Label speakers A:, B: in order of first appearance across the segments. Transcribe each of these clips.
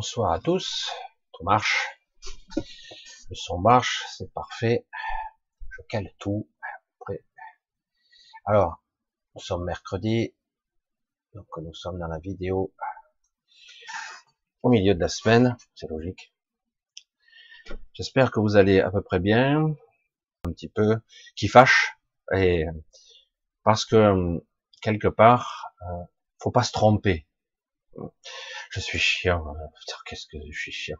A: Bonsoir à tous. Tout marche. Le son marche, c'est parfait. Je cale tout. Alors, nous sommes mercredi. Donc, nous sommes dans la vidéo au milieu de la semaine. C'est logique. J'espère que vous allez à peu près bien. Un petit peu qui fâche. Et parce que quelque part, euh, faut pas se tromper je suis chiant. Putain, qu'est-ce que je suis chiant.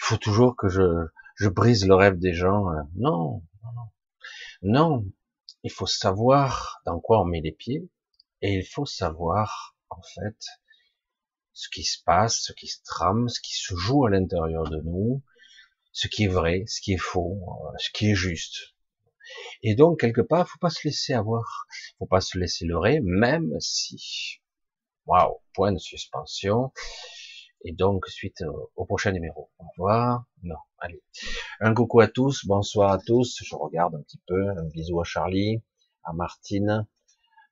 A: Il faut toujours que je, je brise le rêve des gens. Euh. Non, non, non. Non, il faut savoir dans quoi on met les pieds et il faut savoir, en fait, ce qui se passe, ce qui se trame, ce qui se joue à l'intérieur de nous, ce qui est vrai, ce qui est faux, euh, ce qui est juste. Et donc, quelque part, faut pas se laisser avoir, faut pas se laisser leurrer, même si Waouh, point de suspension. Et donc, suite au, prochain numéro. Au revoir. Non, allez. Un coucou à tous, bonsoir à tous. Je regarde un petit peu. Un bisou à Charlie, à Martine.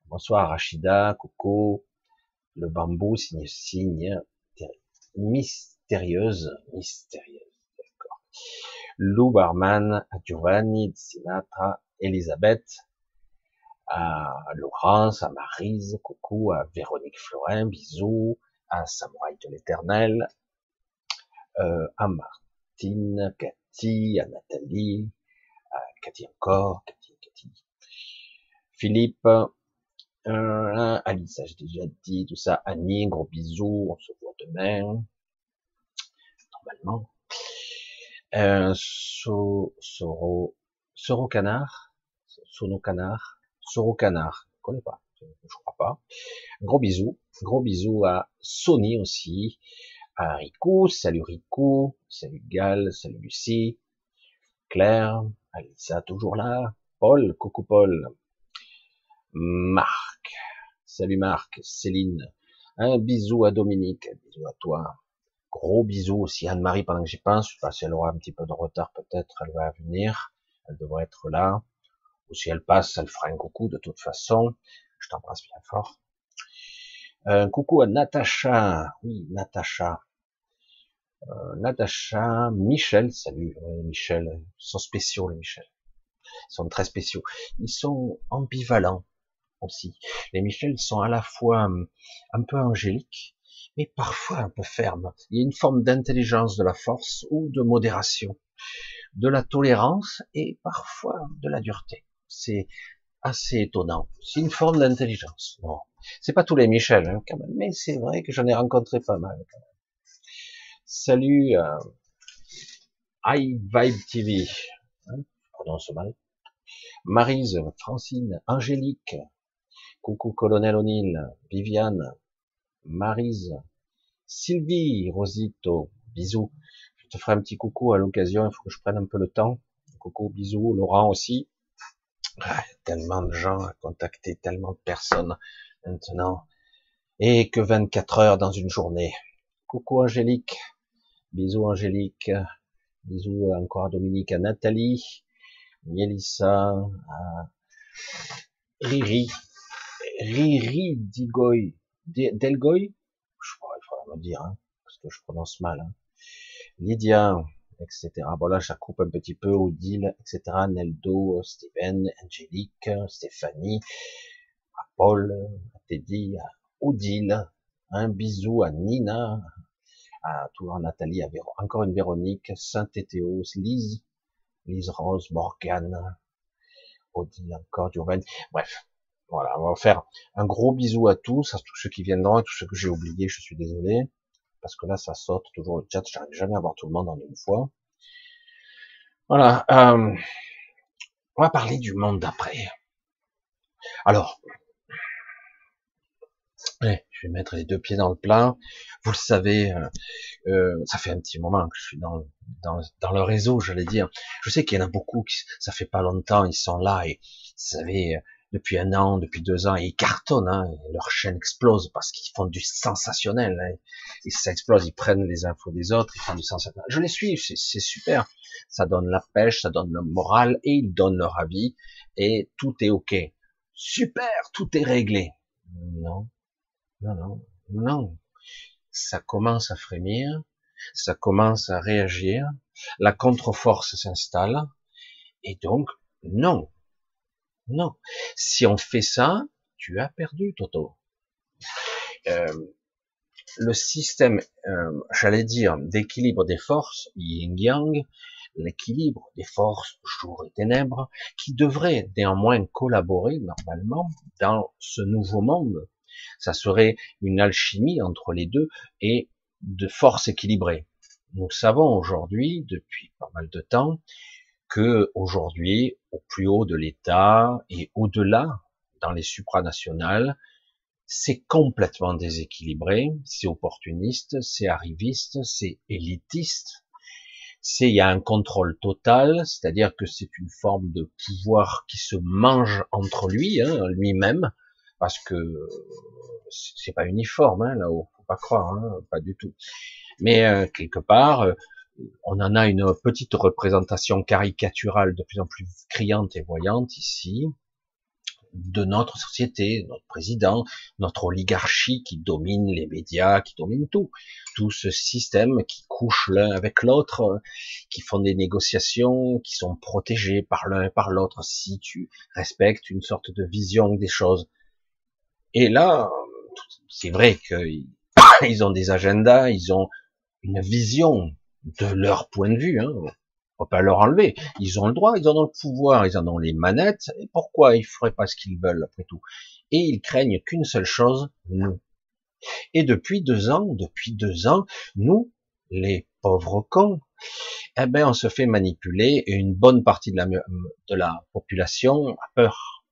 A: Bonsoir Rachida, coucou. Le bambou, signe, signe, mystérieuse, mystérieuse, d'accord. Lou Barman, à Giovanni, Sinatra, Elisabeth, à Laurence, à Marise, coucou, à Véronique Florin, bisous, à Samouraï de l'Éternel, euh, à Martine, Cathy, à Nathalie, à Cathy encore, Cathy, Cathy, Philippe, euh, Alice, j'ai déjà dit, tout ça, Annie, gros bisous, on se voit demain, normalement. Euh, so, Soro, Soro Canard, Sono Canard, Soro Canard, je connais pas, je crois pas. gros bisous, gros bisous à Sony aussi, à Rico, salut Rico, salut Gal, salut Lucie, Claire, Alissa toujours là, Paul, coucou Paul, Marc, salut Marc, Céline, un bisou à Dominique, un bisou à toi, gros bisous aussi à Anne-Marie pendant que j'y pense, je sais pas si elle aura un petit peu de retard peut-être, elle va venir, elle devrait être là, ou si elle passe, elle fera un coucou de toute façon. Je t'embrasse bien fort. Un coucou à Natacha. Oui, Natacha. Euh, Natacha, Michel, salut. Michel, ils sont spéciaux les Michel. Ils sont très spéciaux. Ils sont ambivalents aussi. Les Michel sont à la fois hum, un peu angéliques, mais parfois un peu fermes. Il y a une forme d'intelligence de la force ou de modération, de la tolérance et parfois de la dureté c'est assez étonnant. C'est une forme d'intelligence. Bon, c'est pas tous les Michel, hein, quand même, mais c'est vrai que j'en ai rencontré pas mal. Quand même. Salut, euh, iVibe TV, hein, je prononce mal. Marise, Francine, Angélique, coucou Colonel O'Neill, Viviane, Marise, Sylvie, Rosito, bisous. Je te ferai un petit coucou à l'occasion, il faut que je prenne un peu le temps. Coucou, bisous, Laurent aussi. Ah, tellement de gens à contacter, tellement de personnes maintenant. Et que 24 heures dans une journée. Coucou Angélique. Bisous Angélique. Bisous encore à Dominique, à Nathalie. Mélissa. À Riri. Riri Digoy. Delgoy? Je crois, il faudra me dire, hein, parce que je prononce mal. Hein. Lydia etc. Bon là, ça coupe un petit peu, Odile, etc. Neldo, Steven, Angélique, Stéphanie, à Paul, à Teddy, à Odile, un bisou à Nina, à toujours Nathalie, à Véro, encore une Véronique, Saint-Éthéos, Lise, Lise Rose, Morgane, Odile encore, Giovanni, bref. Voilà, on va faire un gros bisou à tous, à tous ceux qui viendront, à tous ceux que j'ai oubliés, je suis désolé parce que là ça saute toujours le chat, j'arrive jamais à voir tout le monde en une fois. Voilà, euh, on va parler du monde d'après. Alors, je vais mettre les deux pieds dans le plat. Vous le savez, euh, euh, ça fait un petit moment que je suis dans, dans, dans le réseau, j'allais dire. Je sais qu'il y en a beaucoup, qui, ça fait pas longtemps, ils sont là et vous savez, depuis un an, depuis deux ans, ils cartonnent, hein, leur chaîne explose parce qu'ils font du sensationnel. Hein, et ça explose, ils prennent les infos des autres, ils font du sensationnel. Je les suis, c'est super. Ça donne la pêche, ça donne le moral et ils donnent leur avis et tout est ok. Super, tout est réglé. Non, non, non, non. ça commence à frémir, ça commence à réagir, la contre-force s'installe, et donc, non, non. Si on fait ça, tu as perdu, Toto. Euh, le système, euh, j'allais dire, d'équilibre des forces, yin-yang, l'équilibre des forces jour et ténèbres, qui devrait néanmoins collaborer normalement dans ce nouveau monde. Ça serait une alchimie entre les deux et de forces équilibrées. Nous savons aujourd'hui, depuis pas mal de temps, que aujourd'hui, au plus haut de l'État et au-delà, dans les supranationales, c'est complètement déséquilibré, c'est opportuniste, c'est arriviste, c'est élitiste, c'est il y a un contrôle total, c'est-à-dire que c'est une forme de pouvoir qui se mange entre lui, hein, lui-même, parce que c'est pas uniforme hein, là-haut, faut pas croire, hein, pas du tout. Mais euh, quelque part, euh, on en a une petite représentation caricaturale de plus en plus criante et voyante ici, de notre société, notre président, notre oligarchie qui domine les médias, qui domine tout, tout ce système qui couche l'un avec l'autre, qui font des négociations, qui sont protégés par l'un et par l'autre si tu respectes une sorte de vision des choses. Et là, c'est vrai qu'ils ont des agendas, ils ont une vision de leur point de vue, hein, on va pas leur enlever. Ils ont le droit, ils en ont le pouvoir, ils en ont les manettes. Et pourquoi ils feraient pas ce qu'ils veulent après tout? Et ils craignent qu'une seule chose, nous. Et depuis deux ans, depuis deux ans, nous, les pauvres cons, eh ben, on se fait manipuler et une bonne partie de la, de la population a peur.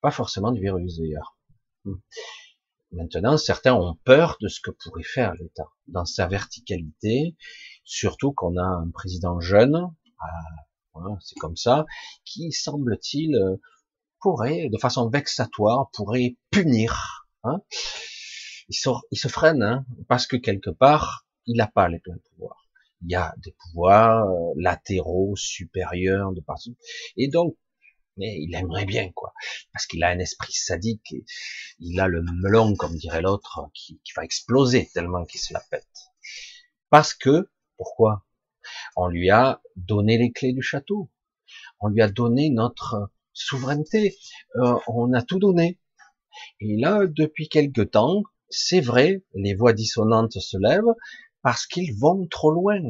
A: Pas forcément du virus d'ailleurs. Maintenant, certains ont peur de ce que pourrait faire l'État dans sa verticalité Surtout qu'on a un président jeune, euh, c'est comme ça, qui semble-t-il euh, pourrait, de façon vexatoire, pourrait punir. Hein. il, se, freine, hein, parce que quelque part, il n'a pas les pleins pouvoirs. Il y a des pouvoirs euh, latéraux, supérieurs, de partout. Et donc, mais il aimerait bien, quoi, parce qu'il a un esprit sadique, et il a le melon, comme dirait l'autre, qui, qui va exploser tellement qu'il se la pète. Parce que pourquoi? On lui a donné les clés du château. On lui a donné notre souveraineté. Euh, on a tout donné. Et là, depuis quelque temps, c'est vrai, les voix dissonantes se lèvent parce qu'ils vont trop loin.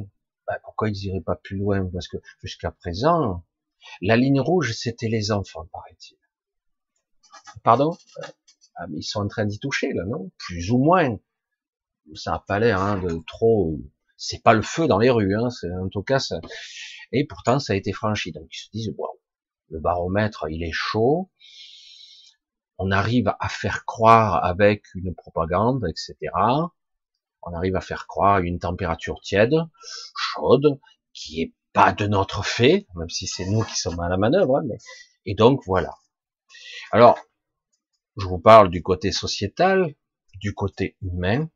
A: Ben, pourquoi ils iraient pas plus loin? Parce que jusqu'à présent, la ligne rouge, c'était les enfants, paraît-il. Pardon? Ah, Ils sont en train d'y toucher, là, non? Plus ou moins. Ça n'a pas l'air hein, de trop c'est pas le feu dans les rues, hein, en tout cas, ça... et pourtant ça a été franchi. Donc ils se disent, wow, le baromètre, il est chaud, on arrive à faire croire avec une propagande, etc. On arrive à faire croire une température tiède, chaude, qui est pas de notre fait, même si c'est nous qui sommes à la manœuvre, hein, et donc voilà. Alors, je vous parle du côté sociétal, du côté humain,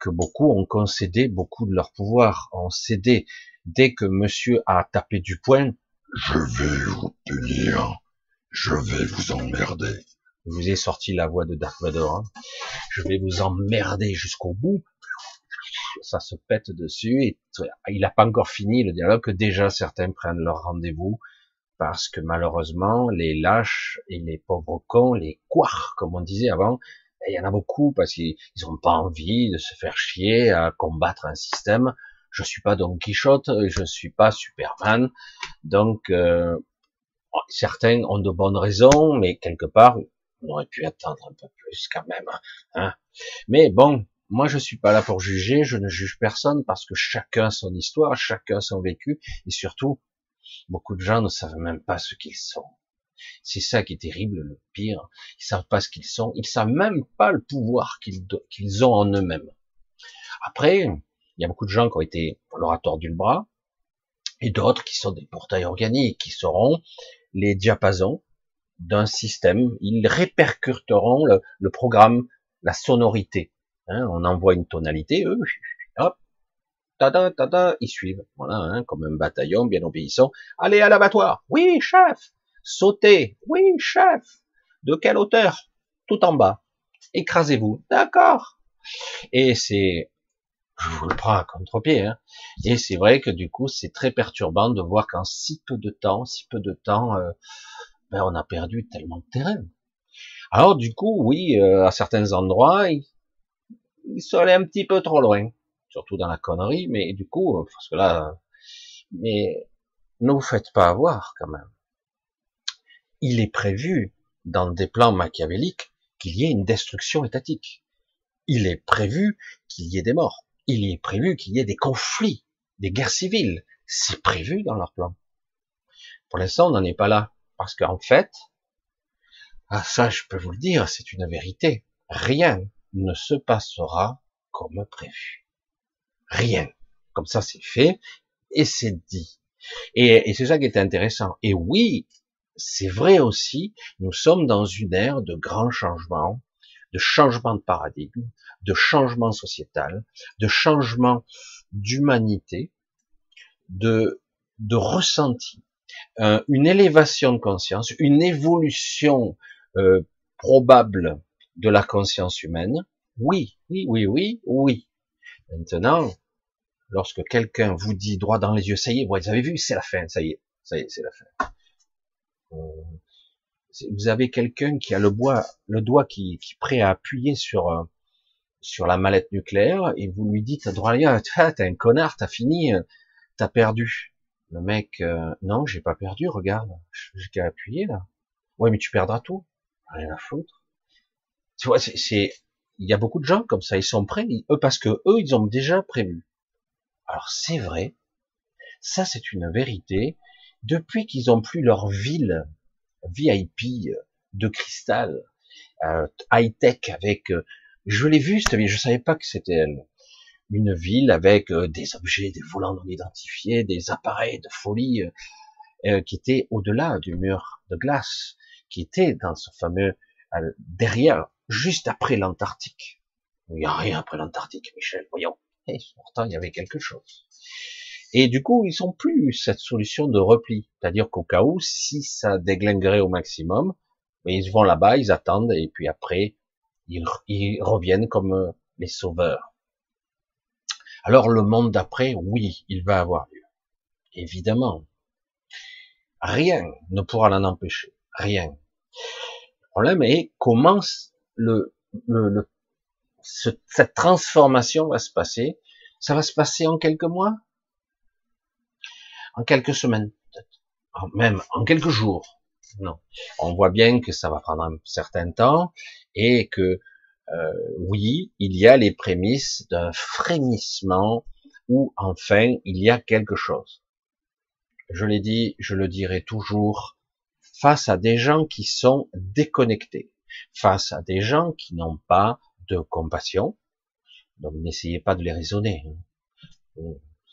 A: que beaucoup ont concédé beaucoup de leur pouvoir, ont cédé. Dès que monsieur a tapé du poing,
B: je vais vous punir, je vais vous emmerder.
A: Je vous ai sorti la voix de Dark Vador. Hein. Je vais vous emmerder jusqu'au bout. Ça se pète dessus et il n'a pas encore fini le dialogue que déjà certains prennent leur rendez-vous parce que malheureusement les lâches et les pauvres cons, les couards comme on disait avant, il y en a beaucoup parce qu'ils n'ont pas envie de se faire chier à combattre un système. Je suis pas Don Quichotte, je suis pas Superman, donc euh, certains ont de bonnes raisons, mais quelque part on aurait pu attendre un peu plus quand même. Hein. Mais bon, moi je suis pas là pour juger, je ne juge personne parce que chacun son histoire, chacun son vécu, et surtout beaucoup de gens ne savent même pas ce qu'ils sont. C'est ça qui est terrible, le pire. Ils savent pas ce qu'ils sont. Ils savent même pas le pouvoir qu'ils ont en eux-mêmes. Après, il y a beaucoup de gens qui ont été, on leur a tordu le bras, et d'autres qui sont des portails organiques, qui seront les diapasons d'un système. Ils répercuteront le, programme, la sonorité. Hein, on envoie une tonalité, eux, hop, tada, tada, ils suivent. Voilà, hein, comme un bataillon bien obéissant. Allez à l'abattoir. Oui, chef. Sautez. Oui, chef. De quelle hauteur? Tout en bas. Écrasez-vous. D'accord. Et c'est, je vous le prends à contre-pied, hein. et c'est vrai que du coup, c'est très perturbant de voir qu'en si peu de temps, si peu de temps, euh, ben, on a perdu tellement de terrain. Alors du coup, oui, euh, à certains endroits, ils, ils sont allés un petit peu trop loin, surtout dans la connerie, mais du coup, parce que là, mais ne vous faites pas avoir quand même. Il est prévu dans des plans machiavéliques qu'il y ait une destruction étatique. Il est prévu qu'il y ait des morts. Il est prévu qu'il y ait des conflits, des guerres civiles. C'est prévu dans leur plan. Pour l'instant, on n'en est pas là. Parce qu'en fait, ah ça je peux vous le dire, c'est une vérité. Rien ne se passera comme prévu. Rien. Comme ça c'est fait et c'est dit. Et, c'est ça qui est intéressant. Et oui, c'est vrai aussi, nous sommes dans une ère de grands changements, de changement de paradigme, de changement sociétal, de changement d'humanité, de, de ressenti, euh, une élévation de conscience, une évolution euh, probable de la conscience humaine. Oui, oui, oui, oui, oui. Maintenant, lorsque quelqu'un vous dit droit dans les yeux, ça y est, vous avez vu, c'est la fin, ça y est, ça y est, c'est la fin. Euh, vous avez quelqu'un qui a le, doigt qui, est prêt à appuyer sur euh, sur la mallette nucléaire et vous lui dites à ah, t'es un connard, t'as fini, euh, t'as perdu. Le mec, non, j'ai pas perdu, regarde, j'ai qu'à appuyer là. Ouais, mais tu perdras tout. Rien à foutre. Tu vois, il y a beaucoup de gens comme ça, ils sont prêts, eux, parce que eux, ils ont déjà prévu. Alors c'est vrai, ça c'est une vérité. Depuis qu'ils ont plus leur ville VIP de cristal, euh, high tech avec, euh, je l'ai vu cette ville, je savais pas que c'était elle. Une ville avec euh, des objets, des volants non identifiés, des appareils de folie qui étaient au-delà du mur de glace, qui était dans ce fameux derrière, juste après l'Antarctique. Il n'y a rien après l'Antarctique, Michel, voyons. Et pourtant, il y avait quelque chose. Et du coup, ils sont plus cette solution de repli. C'est-à-dire qu'au cas où, si ça déglinguerait au maximum, mais ils vont là-bas, ils attendent, et puis après, ils, ils reviennent comme euh, les sauveurs. Alors le monde d'après, oui, il va avoir lieu. Évidemment. Rien ne pourra l'en empêcher. Rien. Le problème est comment le, le, le cette transformation va se passer. Ça va se passer en quelques mois, en quelques semaines, peut-être, même en quelques jours. Non, on voit bien que ça va prendre un certain temps et que euh, oui, il y a les prémices d'un frémissement où enfin il y a quelque chose. Je l'ai dit, je le dirai toujours, face à des gens qui sont déconnectés, face à des gens qui n'ont pas de compassion. Donc n'essayez pas de les raisonner.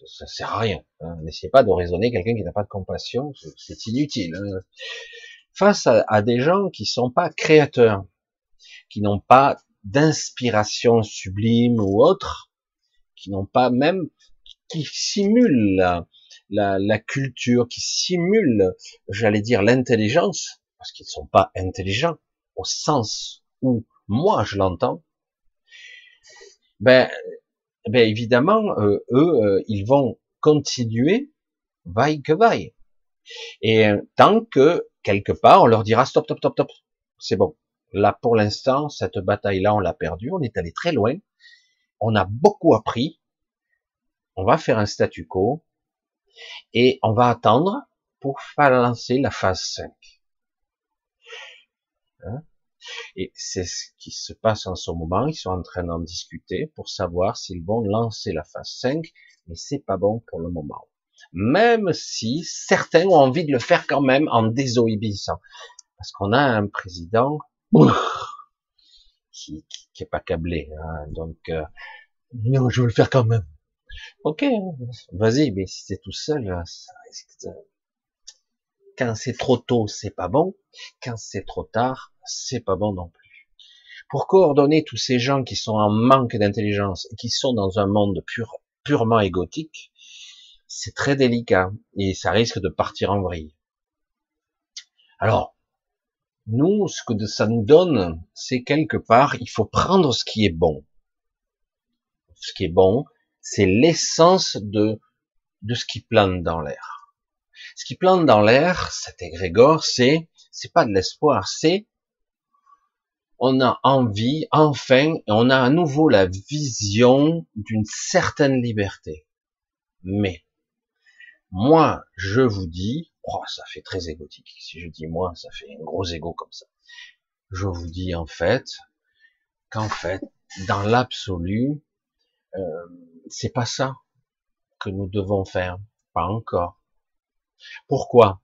A: Ça sert à rien. Hein. N'essayez pas de raisonner quelqu'un qui n'a pas de compassion, c'est inutile. Hein. Face à, des gens qui sont pas créateurs, qui n'ont pas d'inspiration sublime ou autre, qui n'ont pas même, qui simulent la, la culture, qui simulent, j'allais dire, l'intelligence, parce qu'ils ne sont pas intelligents au sens où moi je l'entends, ben, ben évidemment, euh, eux, euh, ils vont continuer, vaille que vaille. Et euh, tant que, quelque part, on leur dira stop, stop, stop, stop, c'est bon. Là, pour l'instant, cette bataille-là, on l'a perdue, on est allé très loin, on a beaucoup appris, on va faire un statu quo, et on va attendre pour faire lancer la phase 5. Hein? Et c'est ce qui se passe en ce moment. Ils sont en train d'en discuter pour savoir s'ils vont lancer la phase 5, mais c'est pas bon pour le moment. Même si certains ont envie de le faire quand même en désobéissant. Parce qu'on a un président qui, qui, est pas câblé. Hein, donc, euh, non, je veux le faire quand même. Ok, vas-y, mais si c'est tout seul, ça risque de quand c'est trop tôt, c'est pas bon. Quand c'est trop tard, c'est pas bon non plus. Pour coordonner tous ces gens qui sont en manque d'intelligence et qui sont dans un monde purement égotique, c'est très délicat et ça risque de partir en vrille. Alors, nous, ce que ça nous donne, c'est quelque part, il faut prendre ce qui est bon. ce qui est bon, c'est l'essence de, de ce qui plane dans l'air. Ce qui plane dans l'air, cet égrégore, c'est, c'est pas de l'espoir, c'est, on a envie, enfin, on a à nouveau la vision d'une certaine liberté. Mais, moi, je vous dis, oh, ça fait très égotique. Si je dis moi, ça fait un gros égo comme ça. Je vous dis en fait, qu'en fait, dans l'absolu, euh, c'est pas ça que nous devons faire, pas encore. Pourquoi?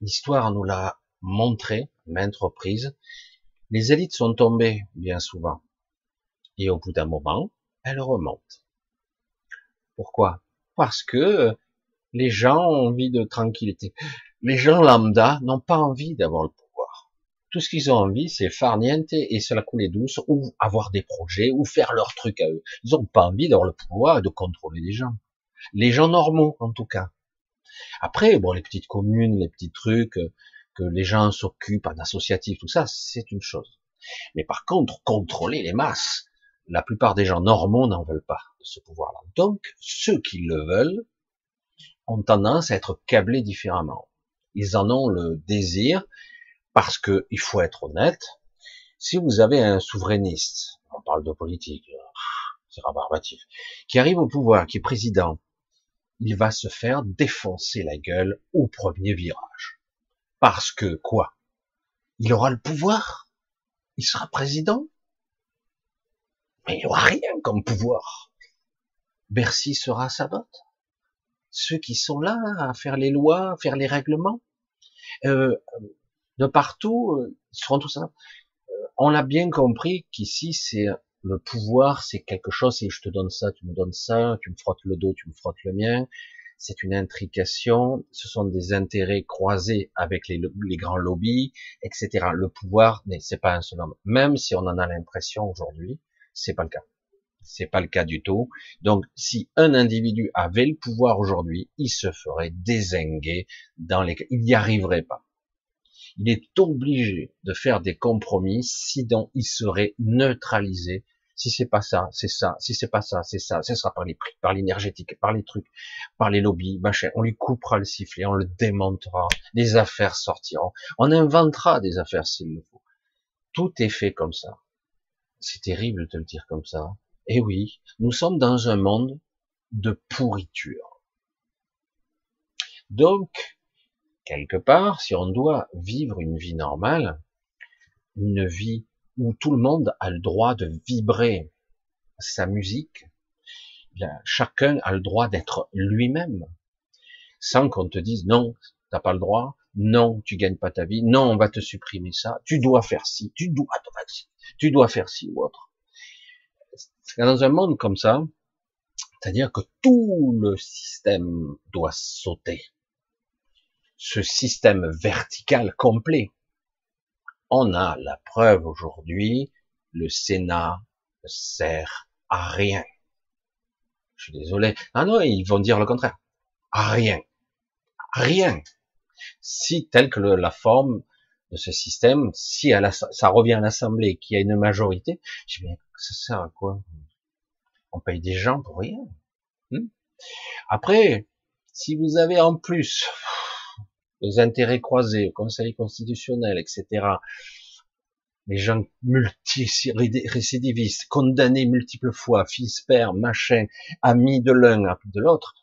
A: L'histoire nous l'a montré, maintes reprises. Les élites sont tombées bien souvent, et au bout d'un moment, elles remontent. Pourquoi? Parce que les gens ont envie de tranquillité. Les gens lambda n'ont pas envie d'avoir le tout ce qu'ils ont envie, c'est farniente et se la couler douce, ou avoir des projets, ou faire leur truc à eux. Ils n'ont pas envie d'avoir le pouvoir et de contrôler les gens. Les gens normaux, en tout cas. Après, bon, les petites communes, les petits trucs, euh, que les gens s'occupent, en associatif, tout ça, c'est une chose. Mais par contre, contrôler les masses, la plupart des gens normaux n'en veulent pas de ce pouvoir-là. Donc, ceux qui le veulent ont tendance à être câblés différemment. Ils en ont le désir, parce que il faut être honnête, si vous avez un souverainiste, on parle de politique, c'est rabarbatif, qui arrive au pouvoir, qui est président, il va se faire défoncer la gueule au premier virage. Parce que quoi? Il aura le pouvoir? Il sera président? Mais il aura rien comme pouvoir. Bercy sera sa botte. Ceux qui sont là à faire les lois, à faire les règlements, euh, de partout, euh, ils seront tout ça. Euh, on a bien compris qu'ici, c'est le pouvoir, c'est quelque chose, et je te donne ça, tu me donnes ça, tu me frottes le dos, tu me frottes le mien. C'est une intrication, ce sont des intérêts croisés avec les, grands lobbies, etc. Le pouvoir, c'est pas un seul homme. Même si on en a l'impression aujourd'hui, c'est pas le cas. C'est pas le cas du tout. Donc, si un individu avait le pouvoir aujourd'hui, il se ferait désinguer dans les, il n'y arriverait pas il est obligé de faire des compromis, sinon il serait neutralisé. Si c'est pas ça, c'est ça. Si c'est pas ça, c'est ça. Ce sera par les prix, par l'énergétique, par les trucs, par les lobbies, machin. On lui coupera le sifflet, on le démontera. Des affaires sortiront. On inventera des affaires s'il le faut. Tout est fait comme ça. C'est terrible de le dire comme ça. Eh oui, nous sommes dans un monde de pourriture. Donc, quelque part, si on doit vivre une vie normale, une vie où tout le monde a le droit de vibrer sa musique, bien, chacun a le droit d'être lui-même, sans qu'on te dise non, t'as pas le droit, non, tu gagnes pas ta vie, non, on va te supprimer ça, tu dois faire ci, tu dois, tu dois faire ci ou autre. Dans un monde comme ça, c'est-à-dire que tout le système doit sauter ce système vertical complet. On a la preuve aujourd'hui, le Sénat ne sert à rien. Je suis désolé. Ah non, ils vont dire le contraire. À rien. rien. Si, telle que la forme de ce système, si ça revient à l'Assemblée, qui a une majorité, je dis, mais ça sert à quoi? On paye des gens pour rien. Hmm? Après, si vous avez en plus les intérêts croisés, au Conseil constitutionnel, etc. Les gens multi-récidivistes, condamnés multiples fois, fils, père, machin, amis de l'un, de l'autre.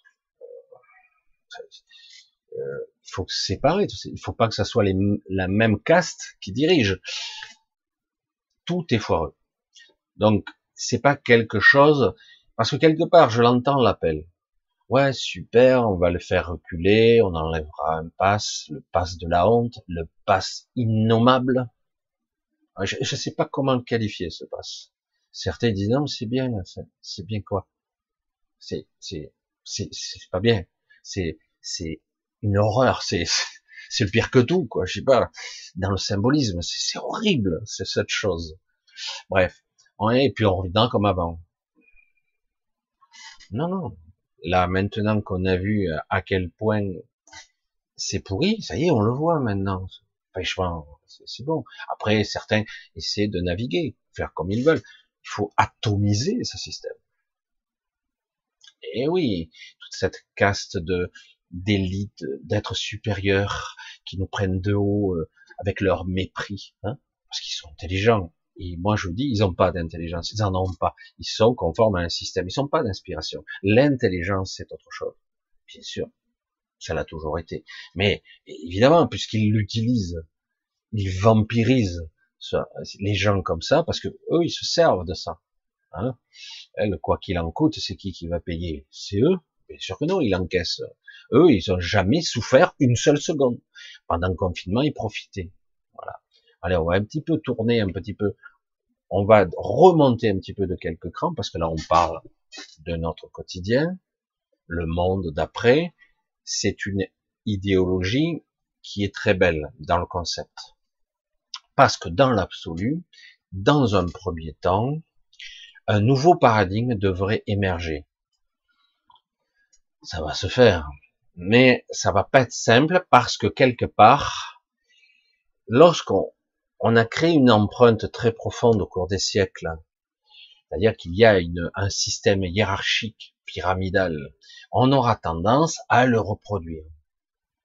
A: Euh, il faut séparer. Il faut pas que ça soit la même caste qui dirige. Tout est foireux. Donc, c'est pas quelque chose, parce que quelque part, je l'entends l'appel ouais, super, on va le faire reculer, on enlèvera un pass, le pass de la honte, le pass innommable. Je ne sais pas comment le qualifier, ce pass. Certains disent non, c'est bien, c'est bien quoi? C'est c'est c'est pas bien. C'est c'est une horreur. C'est c'est le pire que tout, quoi. Je sais pas. Dans le symbolisme, c'est horrible, c'est cette chose. Bref, et puis on revient comme avant. Non, non, Là, maintenant qu'on a vu euh, à quel point c'est pourri, ça y est, on le voit maintenant. Franchement, c'est bon. Après, certains essaient de naviguer, faire comme ils veulent. Il faut atomiser ce système. Et oui, toute cette caste de d'élite, d'êtres supérieurs qui nous prennent de haut euh, avec leur mépris, hein, parce qu'ils sont intelligents. Et moi je vous dis, ils n'ont pas d'intelligence, ils en ont pas. Ils sont conformes à un système, ils n'ont pas d'inspiration. L'intelligence c'est autre chose, bien sûr, ça l'a toujours été. Mais évidemment, puisqu'ils l'utilisent, ils vampirisent les gens comme ça, parce que eux ils se servent de ça. Hein quoi qu'il en coûte, c'est qui qui va payer? C'est eux Bien sûr que non, ils encaissent. Eux, ils ont jamais souffert une seule seconde. Pendant le confinement, ils profitaient. Voilà. Allez, on va un petit peu tourner, un petit peu. On va remonter un petit peu de quelques crans, parce que là, on parle de notre quotidien, le monde d'après. C'est une idéologie qui est très belle dans le concept. Parce que dans l'absolu, dans un premier temps, un nouveau paradigme devrait émerger. Ça va se faire, mais ça va pas être simple parce que quelque part, lorsqu'on on a créé une empreinte très profonde au cours des siècles, c'est-à-dire qu'il y a un système hiérarchique, pyramidal, on aura tendance à le reproduire.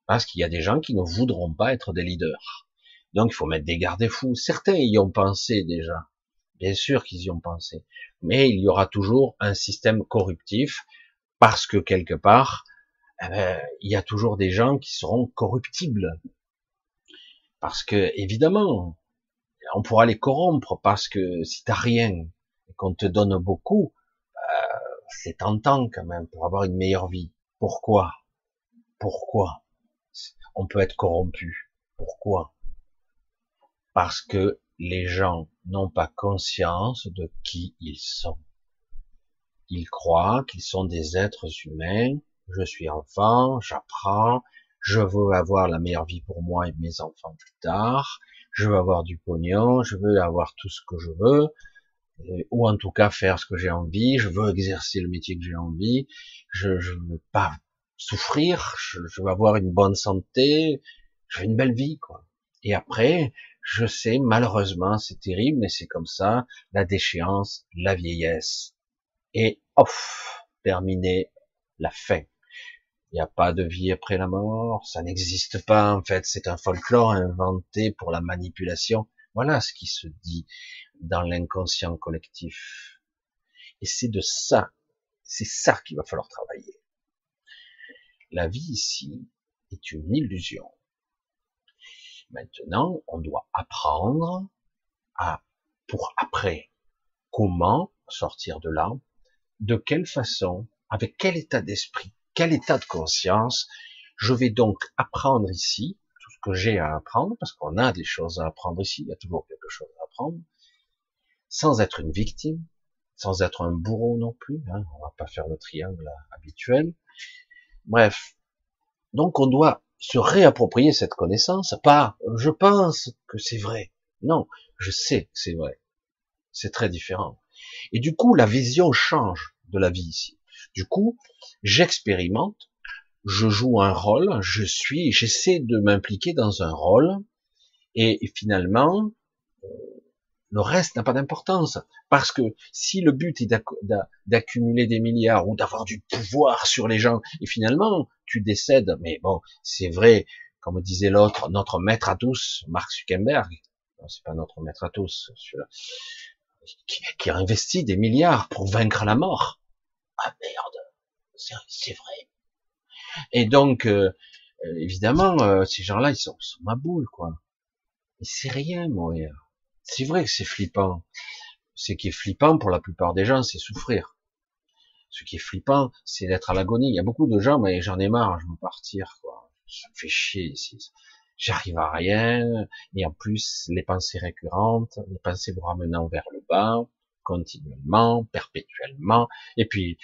A: Parce qu'il y a des gens qui ne voudront pas être des leaders. Donc il faut mettre des garde-fous. Certains y ont pensé déjà. Bien sûr qu'ils y ont pensé. Mais il y aura toujours un système corruptif parce que quelque part, eh ben, il y a toujours des gens qui seront corruptibles. Parce que, évidemment, on pourra les corrompre parce que si t'as rien et qu'on te donne beaucoup, euh, c'est tentant quand même pour avoir une meilleure vie. Pourquoi? Pourquoi? On peut être corrompu. Pourquoi? Parce que les gens n'ont pas conscience de qui ils sont. Ils croient qu'ils sont des êtres humains. Je suis enfant, j'apprends, je veux avoir la meilleure vie pour moi et mes enfants plus tard. Je veux avoir du pognon, je veux avoir tout ce que je veux, ou en tout cas faire ce que j'ai envie. Je veux exercer le métier que j'ai envie. Je, je veux pas souffrir. Je, je veux avoir une bonne santé. Je veux une belle vie, quoi. Et après, je sais, malheureusement, c'est terrible, mais c'est comme ça, la déchéance, la vieillesse. Et off, terminé, la fin. Il n'y a pas de vie après la mort, ça n'existe pas, en fait, c'est un folklore inventé pour la manipulation. Voilà ce qui se dit dans l'inconscient collectif. Et c'est de ça, c'est ça qu'il va falloir travailler. La vie ici est une illusion. Maintenant, on doit apprendre à, pour après, comment sortir de là, de quelle façon, avec quel état d'esprit, quel état de conscience, je vais donc apprendre ici tout ce que j'ai à apprendre, parce qu'on a des choses à apprendre ici, il y a toujours quelque chose à apprendre, sans être une victime, sans être un bourreau non plus, hein, on va pas faire le triangle habituel. Bref, donc on doit se réapproprier cette connaissance, pas je pense que c'est vrai. Non, je sais que c'est vrai. C'est très différent. Et du coup, la vision change de la vie ici. Du coup, j'expérimente, je joue un rôle, je suis, j'essaie de m'impliquer dans un rôle, et, finalement, le reste n'a pas d'importance. Parce que si le but est d'accumuler des milliards ou d'avoir du pouvoir sur les gens, et finalement, tu décèdes, mais bon, c'est vrai, comme disait l'autre, notre maître à tous, Mark Zuckerberg, c'est pas notre maître à tous, qui, qui, a investi des milliards pour vaincre la mort. Ah merde, c'est vrai. Et donc, euh, euh, évidemment, euh, ces gens-là, ils sont, sont ma boule, quoi. C'est rien, mourir. C'est vrai que c'est flippant. Ce qui est flippant pour la plupart des gens, c'est souffrir. Ce qui est flippant, c'est d'être à l'agonie. Il y a beaucoup de gens, mais j'en ai marre, je veux partir, quoi. Ça me fait chier ici. J'arrive à rien. Et en plus, les pensées récurrentes, les pensées vous ramenant vers le bas, continuellement, perpétuellement. Et puis,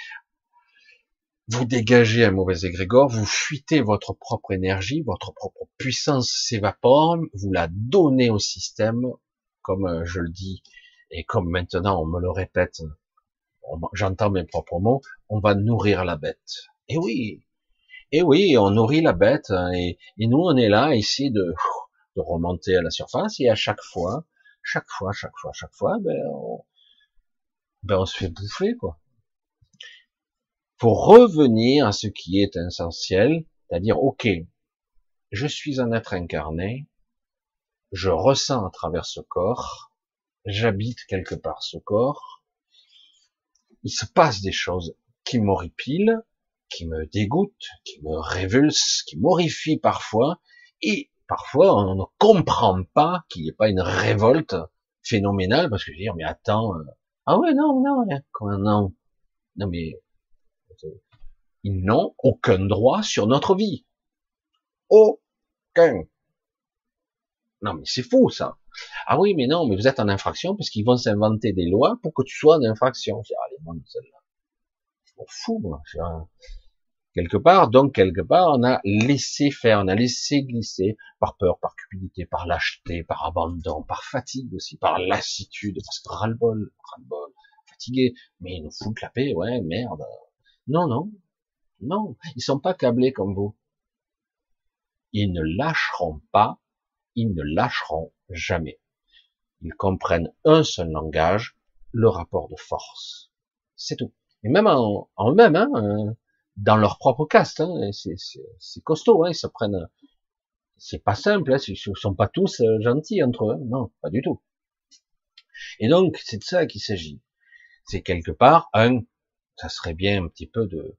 A: vous dégagez un mauvais égrégore, vous fuitez votre propre énergie, votre propre puissance s'évapore, vous la donnez au système, comme euh, je le dis, et comme maintenant on me le répète, j'entends mes propres mots, on va nourrir la bête. Et oui, et oui, on nourrit la bête, hein, et, nous on est là, ici de, de remonter à la surface, et à chaque fois, chaque fois, chaque fois, chaque fois, ben on, ben on se fait bouffer, quoi. faut revenir à ce qui est essentiel, c'est-à-dire, ok, je suis un être incarné, je ressens à travers ce corps, j'habite quelque part ce corps, il se passe des choses qui m'horripilent, qui me dégoûtent, qui me révulsent, qui m'horrifient parfois, et parfois on ne comprend pas qu'il n'y ait pas une révolte phénoménale, parce que je veux dire, mais attends, euh, ah ouais, non, non, comment non, non mais ils n'ont aucun droit sur notre vie. Aucun. Non, mais c'est fou, ça. Ah oui, mais non, mais vous êtes en infraction parce qu'ils vont s'inventer des lois pour que tu sois en infraction. Je allez, moi, celle-là. Je m'en fous, moi. Quelque part, donc, quelque part, on a laissé faire, on a laissé glisser par peur, par cupidité, par lâcheté, par abandon, par fatigue aussi, par lassitude, parce que ras-le-bol, ras-le-bol, fatigué, mais ils nous foutent la paix, ouais, merde. Non, non, non, ils sont pas câblés comme vous. Ils ne lâcheront pas, ils ne lâcheront jamais. Ils comprennent un seul langage, le rapport de force. C'est tout. Et même en, eux-mêmes, hein, dans leur propre caste, hein, c'est costaud, hein, ils se prennent. C'est pas simple, hein, ils sont pas tous euh, gentils entre eux, non, pas du tout. Et donc, c'est de ça qu'il s'agit. C'est quelque part, un, ça serait bien un petit peu de,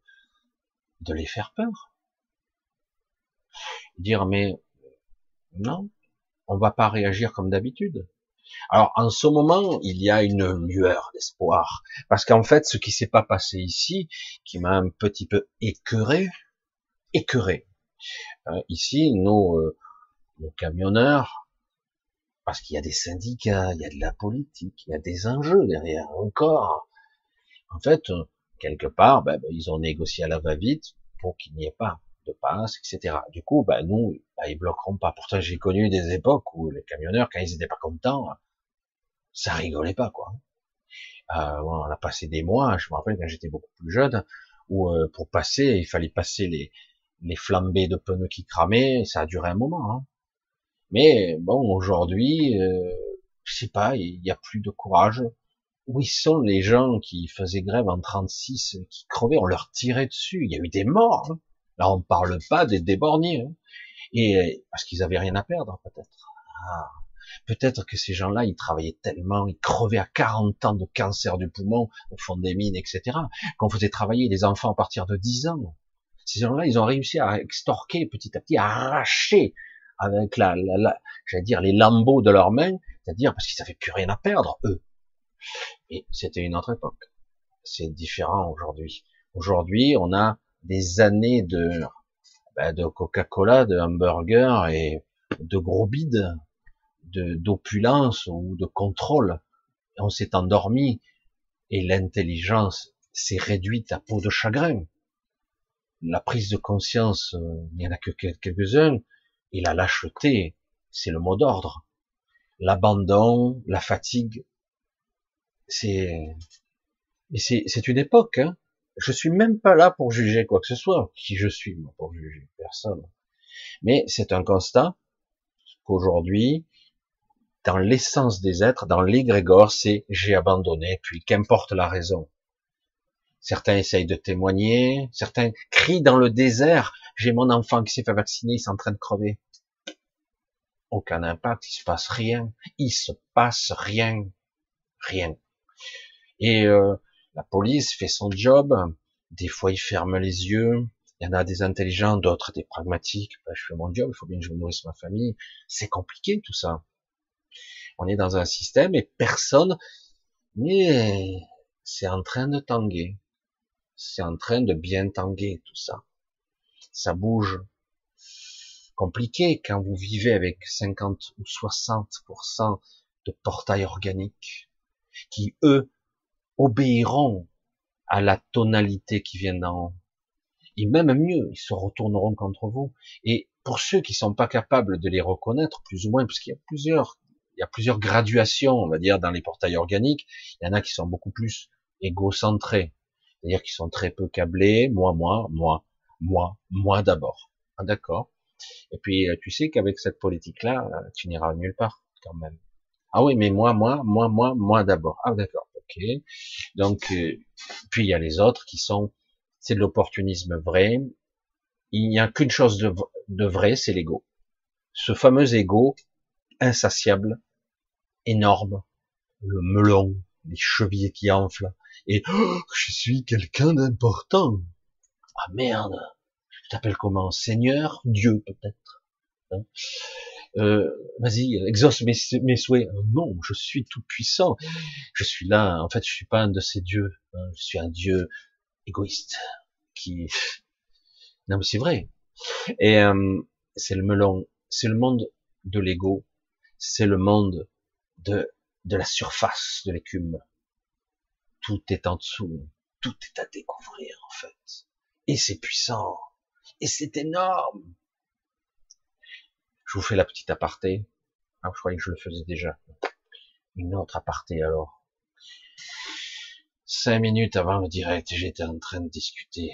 A: de les faire peur. Dire mais non, on va pas réagir comme d'habitude. Alors en ce moment, il y a une lueur d'espoir, parce qu'en fait, ce qui s'est pas passé ici, qui m'a un petit peu écœuré, écœuré. Euh, ici, nos, euh, camionneurs, parce qu'il y a des syndicats, il y a de la politique, il y a des enjeux derrière encore. En fait, quelque part, ben, ben, ils ont négocié à la va-vite pour qu'il n'y ait pas de passe, etc. Du coup, ben, nous, ben, ils bloqueront pas. Pourtant, j'ai connu des époques où les camionneurs, quand ils étaient pas contents, ça rigolait pas, quoi. Euh, on a passé des mois, je me rappelle quand j'étais beaucoup plus jeune, où euh, pour passer, il fallait passer les, les flambées de pneus qui cramaient, ça a duré un moment. Hein. Mais bon, aujourd'hui, euh, je sais pas, il n'y a plus de courage, où sont les gens qui faisaient grève en 36, qui crevaient, on leur tirait dessus, il y a eu des morts. Hein. Là, on parle pas des déborniers, hein. et parce qu'ils avaient rien à perdre, peut-être. Ah. Peut-être que ces gens-là, ils travaillaient tellement, ils crevaient à 40 ans de cancer du poumon au fond des mines, etc., qu'on faisait travailler les enfants à partir de 10 ans. Ces gens-là, ils ont réussi à extorquer petit à petit, à arracher avec la, la, la j'allais dire, les lambeaux de leurs mains, c'est-à-dire parce qu'ils n'avaient plus rien à perdre, eux. Et c'était une autre époque. C'est différent aujourd'hui. Aujourd'hui, on a des années de, ben, de Coca-Cola, de hamburger et de gros bides, de d'opulence ou de contrôle. on s'est endormi et l'intelligence s'est réduite à peau de chagrin. La prise de conscience, euh, il n'y en a que quelques-uns, et la lâcheté, c'est le mot d'ordre. L'abandon, la fatigue, c'est, c'est, une époque. Hein. Je suis même pas là pour juger quoi que ce soit. Qui je suis moi pour juger? Personne. Mais c'est un constat qu'aujourd'hui, dans l'essence des êtres, dans l'égrégore, c'est j'ai abandonné, puis qu'importe la raison. Certains essayent de témoigner, certains crient dans le désert, j'ai mon enfant qui s'est fait vacciner, il est en train de crever. Aucun impact, il se passe rien, il se passe rien, rien. Et euh, la police fait son job. Des fois, ils ferment les yeux. Il y en a des intelligents, d'autres des pragmatiques. Ben, je fais mon job, il faut bien que je nourrisse ma famille. C'est compliqué tout ça. On est dans un système et personne. Mais c'est en train de tanguer. C'est en train de bien tanguer tout ça. Ça bouge. Compliqué quand vous vivez avec 50 ou 60% de portail organique qui, eux, obéiront à la tonalité qui vient d'en haut. Et même mieux, ils se retourneront contre vous. Et pour ceux qui sont pas capables de les reconnaître, plus ou moins, puisqu'il y a plusieurs, il y a plusieurs graduations, on va dire, dans les portails organiques. Il y en a qui sont beaucoup plus égocentrés. C'est-à-dire qui sont très peu câblés. Moi, moi, moi, moi, moi d'abord. Ah, d'accord. Et puis, euh, tu sais qu'avec cette politique-là, euh, tu n'iras nulle part, quand même. Ah oui, mais moi, moi, moi, moi, moi d'abord. Ah d'accord, Donc, euh, puis il y a les autres qui sont c'est de l'opportunisme vrai. Il n'y a qu'une chose de, de vrai, c'est l'ego. Ce fameux ego insatiable, énorme, le melon, les chevilles qui enflent, et oh, je suis quelqu'un d'important. Ah merde, je t'appelle comment? Seigneur, Dieu peut-être. Hein euh, Vas-y, exauce mes, souhaits. Non, je suis tout puissant. Je suis là. En fait, je suis pas un de ces dieux. Hein. Je suis un dieu égoïste qui. Non, mais c'est vrai. Et euh, c'est le melon. C'est le monde de l'ego. C'est le monde de de la surface de l'écume. Tout est en dessous. Tout est à découvrir, en fait. Et c'est puissant. Et c'est énorme. Je vous fais la petite aparté. Ah, je croyais que je le faisais déjà. Une autre aparté, alors. Cinq minutes avant le direct, j'étais en train de discuter.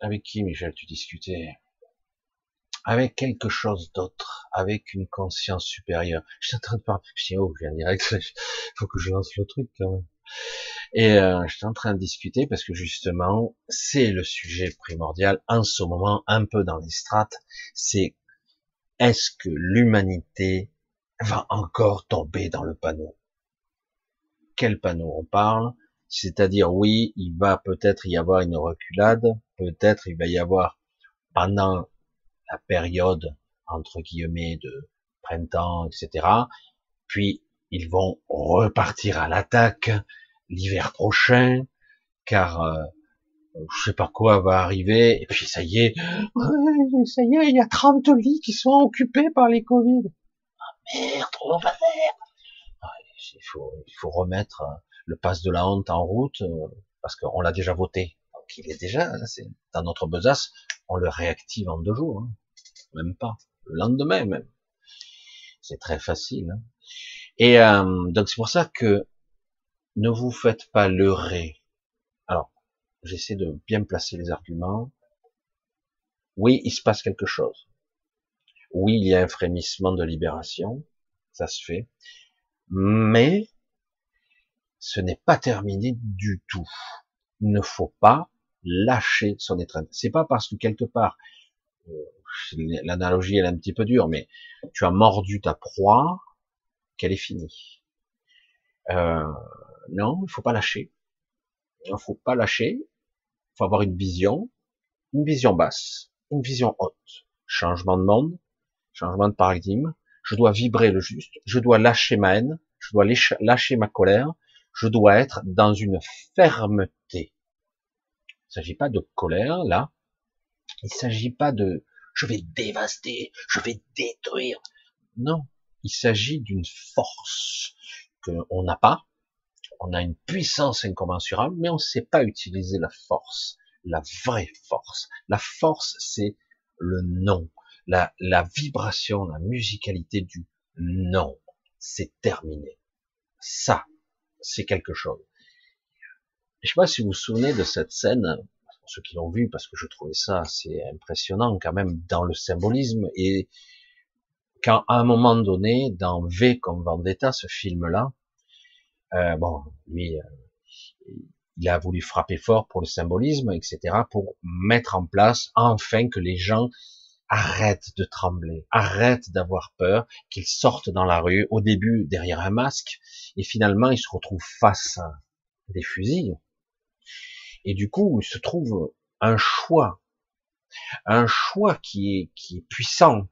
A: Avec qui, Michel, tu discutais? avec quelque chose d'autre, avec une conscience supérieure. Je suis en train de parler, je oh, je viens direct, faut que je lance le truc quand même. Et euh, je suis en train de discuter parce que justement, c'est le sujet primordial en ce moment, un peu dans les strates, c'est est-ce que l'humanité va encore tomber dans le panneau? Quel panneau on parle? C'est-à-dire, oui, il va peut-être y avoir une reculade, peut-être il va y avoir pendant la période entre guillemets de printemps, etc. Puis ils vont repartir à l'attaque l'hiver prochain, car euh, je sais pas quoi va arriver, et puis ça y est, ça y est, il y a 30 lits qui sont occupés par les Covid. Ah merde, on va faire il, faut, il faut remettre le passe de la honte en route, euh, parce qu'on l'a déjà voté. Donc il est déjà, c'est dans notre besace, on le réactive en deux jours, hein. même pas, le lendemain même. C'est très facile. Hein. Et euh, donc c'est pour ça que ne vous faites pas leurrer. Alors, j'essaie de bien placer les arguments. Oui, il se passe quelque chose. Oui, il y a un frémissement de libération, ça se fait. Mais ce n'est pas terminé du tout. Il ne faut pas lâcher son étreinte. C'est pas parce que quelque part, euh, l'analogie elle est un petit peu dure, mais tu as mordu ta proie qu'elle est finie. Euh, non, il faut pas lâcher. Il faut pas lâcher. Il faut avoir une vision, une vision basse, une vision haute. Changement de monde, changement de paradigme. Je dois vibrer le juste. Je dois lâcher ma haine. Je dois lâcher ma colère. Je dois être dans une fermeté. Il s'agit pas de colère, là. Il s'agit pas de je vais dévaster, je vais détruire. Non. Il s'agit d'une force qu'on n'a pas. On a une puissance incommensurable, mais on ne sait pas utiliser la force, la vraie force. La force, c'est le non, la, vibration, la musicalité du non. C'est terminé. Ça, c'est quelque chose. Je sais pas si vous vous souvenez de cette scène, pour ceux qui l'ont vu, parce que je trouvais ça assez impressionnant quand même dans le symbolisme et quand à un moment donné, dans V comme Vendetta, ce film-là, euh, bon, lui, euh, il a voulu frapper fort pour le symbolisme, etc., pour mettre en place enfin que les gens arrêtent de trembler, arrêtent d'avoir peur, qu'ils sortent dans la rue, au début derrière un masque, et finalement ils se retrouvent face à des fusils. Et du coup, il se trouve un choix, un choix qui est, qui est puissant,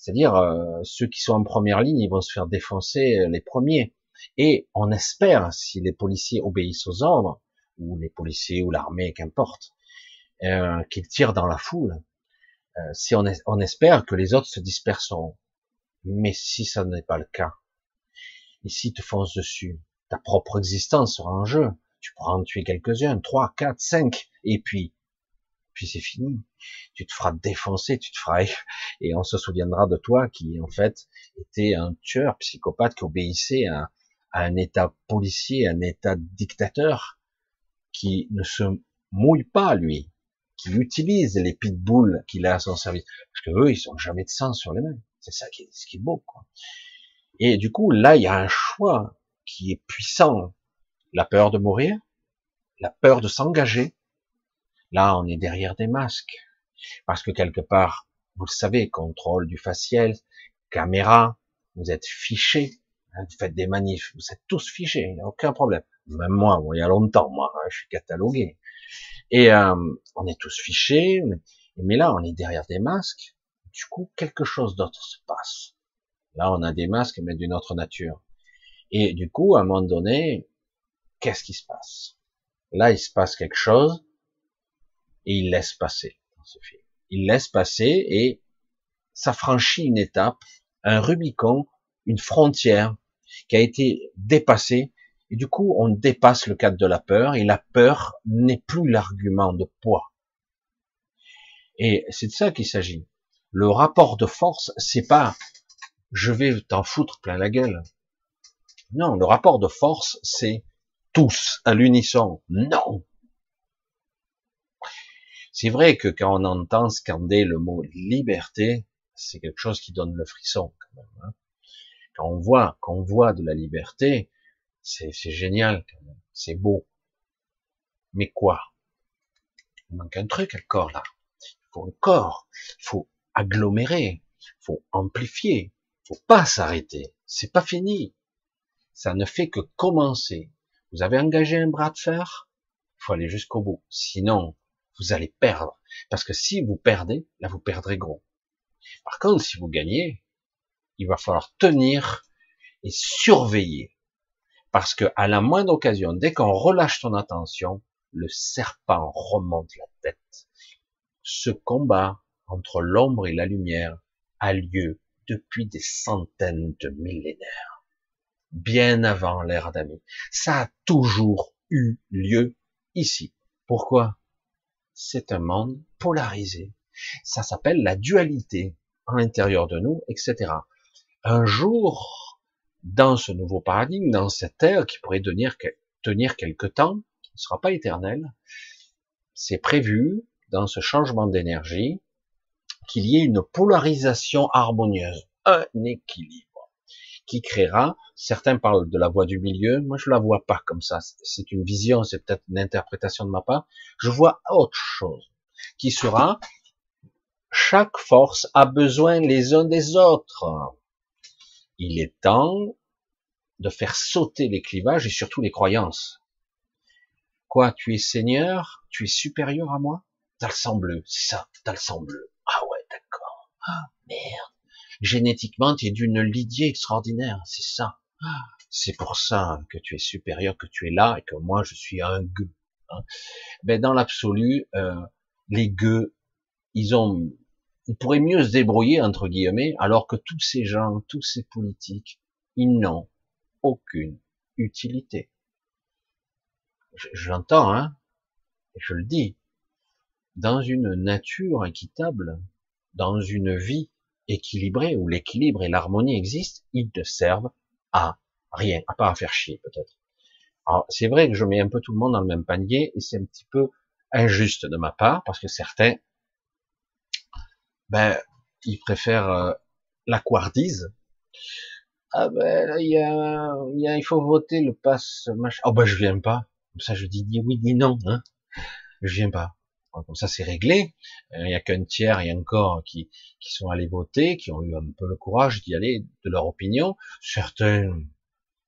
A: c'est-à-dire, euh, ceux qui sont en première ligne, ils vont se faire défoncer euh, les premiers. Et on espère, si les policiers obéissent aux ordres, ou les policiers ou l'armée, qu'importe, euh, qu'ils tirent dans la foule, si on, on, espère que les autres se disperseront. Mais si ça n'est pas le cas, et si te fonces dessus, ta propre existence sera en jeu. Tu pourras en tuer quelques-uns, trois, quatre, cinq, et puis puis c'est fini. Tu te feras défoncer, tu te feras, et on se souviendra de toi qui, en fait, était un tueur psychopathe qui obéissait à, un état policier, un état dictateur, qui ne se mouille pas, lui, qui utilise les pitbulls qu'il a à son service. Parce que eux, ils sont jamais de sang sur les mains. C'est ça qui est, ce qui est beau, quoi. Et du coup, là, il y a un choix qui est puissant. La peur de mourir, la peur de s'engager. Là, on est derrière des masques. Parce que quelque part, vous le savez, contrôle du facial, caméra, vous êtes fichés, hein, vous faites des manifs, vous êtes tous fichés, il n'y a aucun problème. Même moi, il y a longtemps, moi, hein, je suis catalogué. Et euh, on est tous fichés, mais là, on est derrière des masques. Du coup, quelque chose d'autre se passe. Là, on a des masques, mais d'une autre nature. Et du coup, à un moment donné, qu'est-ce qui se passe? Là, il se passe quelque chose, et il laisse passer dans ce film. Il laisse passer, et ça franchit une étape, un Rubicon, une frontière qui a été dépassée, et du coup, on dépasse le cadre de la peur, et la peur n'est plus l'argument de poids. Et c'est de ça qu'il s'agit. Le rapport de force, c'est pas je vais t'en foutre plein la gueule. Non, le rapport de force, c'est tous à l'unisson. Non. C'est vrai que quand on entend scander le mot liberté, c'est quelque chose qui donne le frisson quand même. Hein. Quand on voit, quand on voit de la liberté, c'est génial quand même. C'est beau. Mais quoi? Il manque un truc encore là. Il faut un corps. Il faut agglomérer. Il faut amplifier faut pas s'arrêter. C'est pas fini. Ça ne fait que commencer. Vous avez engagé un bras de fer, il faut aller jusqu'au bout. Sinon, vous allez perdre. Parce que si vous perdez, là, vous perdrez gros. Par contre, si vous gagnez, il va falloir tenir et surveiller. Parce que à la moindre occasion, dès qu'on relâche ton attention, le serpent remonte la tête. Ce combat entre l'ombre et la lumière a lieu depuis des centaines de millénaires, bien avant l'ère d'Ami. Ça a toujours eu lieu ici. Pourquoi? C'est un monde polarisé. Ça s'appelle la dualité à l'intérieur de nous, etc. Un jour, dans ce nouveau paradigme, dans cette ère qui pourrait tenir, quelque temps, qui ne sera pas éternel, c'est prévu dans ce changement d'énergie qu'il y ait une polarisation harmonieuse, un équilibre qui créera, certains parlent de la voie du milieu, moi je la vois pas comme ça, c'est une vision, c'est peut-être une interprétation de ma part, je vois autre chose, qui sera, chaque force a besoin les uns des autres. Il est temps de faire sauter les clivages et surtout les croyances. Quoi, tu es seigneur, tu es supérieur à moi? T'as le sang bleu, c'est ça, t'as le sang bleu. Ah ouais, d'accord. Ah, merde. Génétiquement, tu es d'une Lydie extraordinaire, c'est ça. C'est pour ça que tu es supérieur, que tu es là, et que moi, je suis un gueux. Hein. Ben, dans l'absolu, euh, les gueux, ils ont, ils pourraient mieux se débrouiller, entre guillemets, alors que tous ces gens, tous ces politiques, ils n'ont aucune utilité. J'entends, hein, et je le dis, dans une nature équitable, dans une vie équilibrée, où l'équilibre et l'harmonie existent, ils ne servent à rien, à part à faire chier peut-être. Alors c'est vrai que je mets un peu tout le monde dans le même panier, et c'est un petit peu injuste de ma part, parce que certains, ben, ils préfèrent euh, la couardise. Ah ben, il y a, y a, il faut voter le pass machin. Oh ben, je viens pas. Comme ça, je dis ni oui ni non, hein. Je viens pas. Comme ça, c'est réglé. Euh, il n'y a qu'un tiers et encore qui, qui sont allés voter, qui ont eu un peu le courage d'y aller de leur opinion. Certains,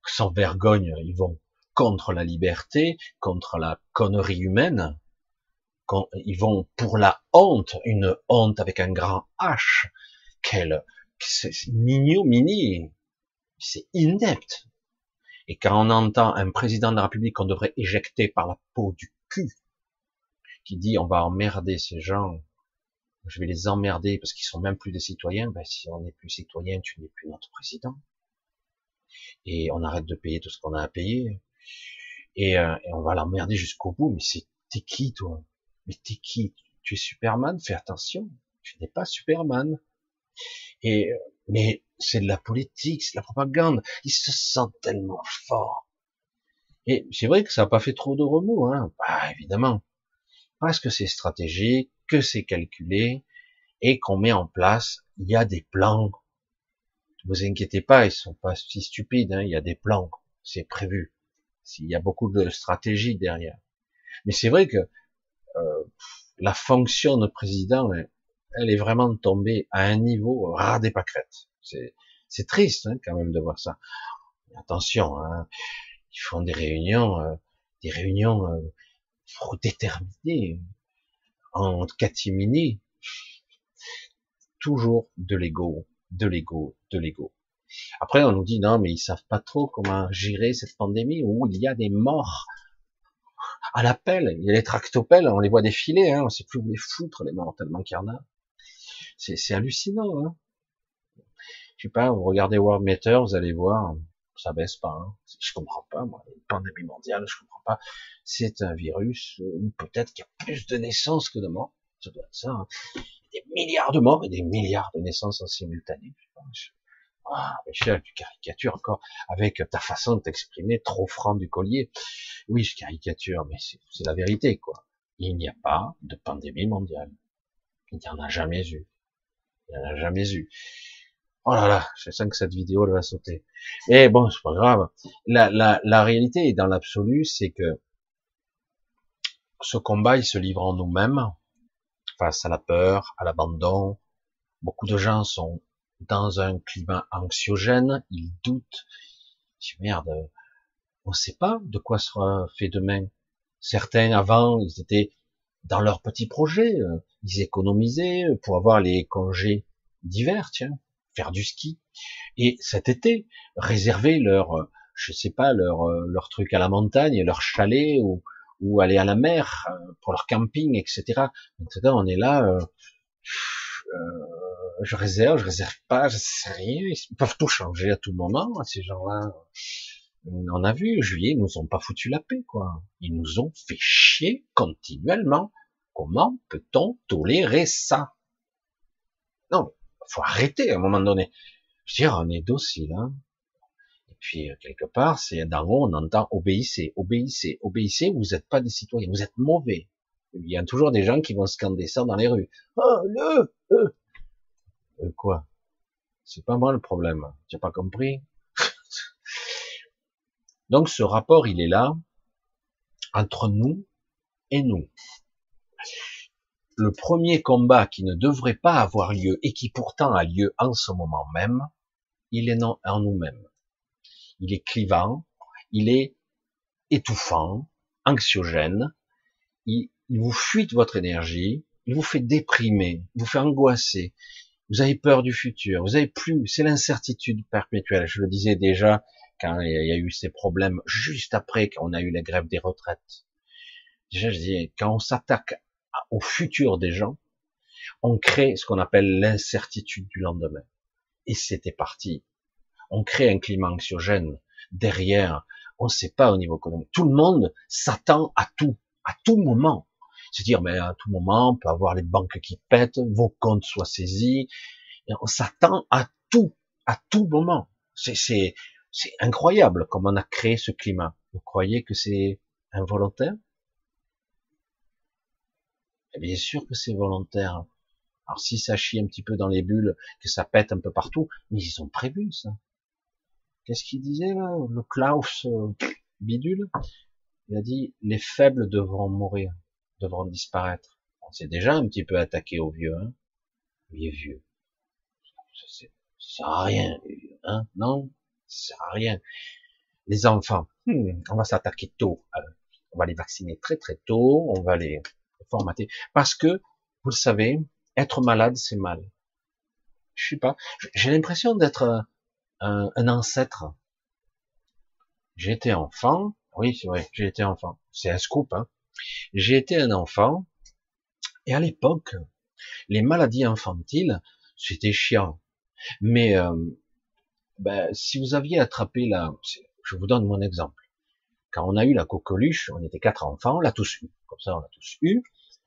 A: sans vergogne, ils vont contre la liberté, contre la connerie humaine. Ils vont pour la honte, une honte avec un grand H. Quelle, c'est mini, c'est inepte. Et quand on entend un président de la République qu'on devrait éjecter par la peau du cul, qui dit on va emmerder ces gens, je vais les emmerder parce qu'ils sont même plus des citoyens, ben si on n'est plus citoyen, tu n'es plus notre président. Et on arrête de payer tout ce qu'on a à payer. Et, euh, on va l'emmerder jusqu'au bout. Mais c'est t'es qui toi? Mais t'es qui? Tu es Superman? Fais attention, tu n'es pas Superman. Et mais c'est de la politique, c'est de la propagande. Ils se sentent tellement forts. Et c'est vrai que ça n'a pas fait trop de remous, hein. Bah, évidemment parce que c'est stratégique, que c'est calculé, et qu'on met en place, il y a des plans. Ne vous inquiétez pas, ils sont pas si stupides, hein, il y a des plans, c'est prévu. Il y a beaucoup de stratégie derrière. Mais c'est vrai que euh, la fonction de président, elle est vraiment tombée à un niveau ras des pâquerettes. C'est triste hein, quand même de voir ça. Attention, hein, ils font des réunions, euh, des réunions euh, trop déterminées, en catimini, toujours de l'ego, de l'ego, de l'ego. Après, on nous dit non, mais ils savent pas trop comment gérer cette pandémie où il y a des morts à l'appel. Il y a les tractopelles, on les voit défiler, hein, on sait plus où les foutre, les morts, tellement qu'il y en a. C'est hallucinant. Hein. Je sais pas, vous regardez World Meter, vous allez voir, ça baisse pas. Hein. Je comprends pas, moi, une pandémie mondiale, je comprends pas. C'est un virus où peut-être qu'il y a plus de naissances que de morts. Ça doit être ça. Hein. Des milliards de morts et des milliards de naissances en simultané. Ah, Michel, tu caricatures encore avec ta façon de t'exprimer trop franc du collier. Oui, je caricature, mais c'est la vérité, quoi. Il n'y a pas de pandémie mondiale. Il n'y en a jamais eu. Il n'y en a jamais eu. Oh là là, je sens que cette vidéo elle va sauter. Et bon, c'est pas grave. La, la, la réalité dans l'absolu, c'est que ce combat, il se livre en nous-mêmes, face à la peur, à l'abandon. Beaucoup de gens sont dans un climat anxiogène, ils doutent. Merde, on ne sait pas de quoi sera fait demain. Certains avant, ils étaient dans leurs petits projets, ils économisaient pour avoir les congés d'hiver, tiens, faire du ski. Et cet été, réserver leur, euh, je sais pas, leur, euh, leur truc à la montagne, leur chalet ou, ou aller à la mer euh, pour leur camping, etc. Maintenant, on est là, euh, je réserve, je réserve pas, je sais rien. Ils peuvent tout changer à tout moment, hein, ces gens-là. On a vu, juillet, ils nous ont pas foutu la paix, quoi. Ils nous ont fait chier continuellement. Comment peut-on tolérer ça? Non, faut arrêter à un moment donné. Je veux dire, on est docile, hein. Et puis, euh, quelque part, c'est d'en haut, on entend obéissez, obéissez, obéissez, vous n'êtes pas des citoyens, vous êtes mauvais. Il y a toujours des gens qui vont scander ça dans les rues. Oh, le, euh. euh quoi? C'est pas moi le problème. Tu as pas compris? Donc, ce rapport, il est là, entre nous et nous le premier combat qui ne devrait pas avoir lieu et qui pourtant a lieu en ce moment même, il est en nous-mêmes. Il est clivant, il est étouffant, anxiogène, il, vous fuite votre énergie, il vous fait déprimer, il vous fait angoisser, vous avez peur du futur, vous avez plus, c'est l'incertitude perpétuelle. Je le disais déjà quand il y a eu ces problèmes juste après qu'on a eu la grève des retraites. Déjà, je disais, quand on s'attaque au futur des gens, on crée ce qu'on appelle l'incertitude du lendemain. Et c'était parti. On crée un climat anxiogène. Derrière, on ne sait pas au niveau économique. Tout le monde s'attend à tout, à tout moment. C'est-à-dire, mais à tout moment, on peut avoir les banques qui pètent, vos comptes soient saisis. On s'attend à tout, à tout moment. C'est, c'est, c'est incroyable comme on a créé ce climat. Vous croyez que c'est involontaire? Bien sûr que c'est volontaire. Alors si ça chie un petit peu dans les bulles, que ça pète un peu partout, mais ils ont prévu ça. Qu'est-ce qu'il disait là Le Klaus euh, bidule? Il a dit les faibles devront mourir, devront disparaître. On s'est déjà un petit peu attaqué aux vieux, hein Les vieux. Ça, sert à rien, hein Non, ça sert à rien. Les enfants, hmm, on va s'attaquer tôt. on va les vacciner très très tôt, on va les Parce que, vous le savez, être malade, c'est mal. Je sais pas. J'ai l'impression d'être un, ancêtre. J'ai été enfant. Oui, c'est vrai, j'ai été enfant. C'est un scoop, hein. J'ai été un enfant. Et à l'époque, les maladies infantiles, c'était chiant. Mais euh, ben, si vous aviez attrapé la, je vous donne mon exemple. Quand on a eu la coqueluche, on était quatre enfants, on l'a tous eu. Comme ça, on l'a tous eu.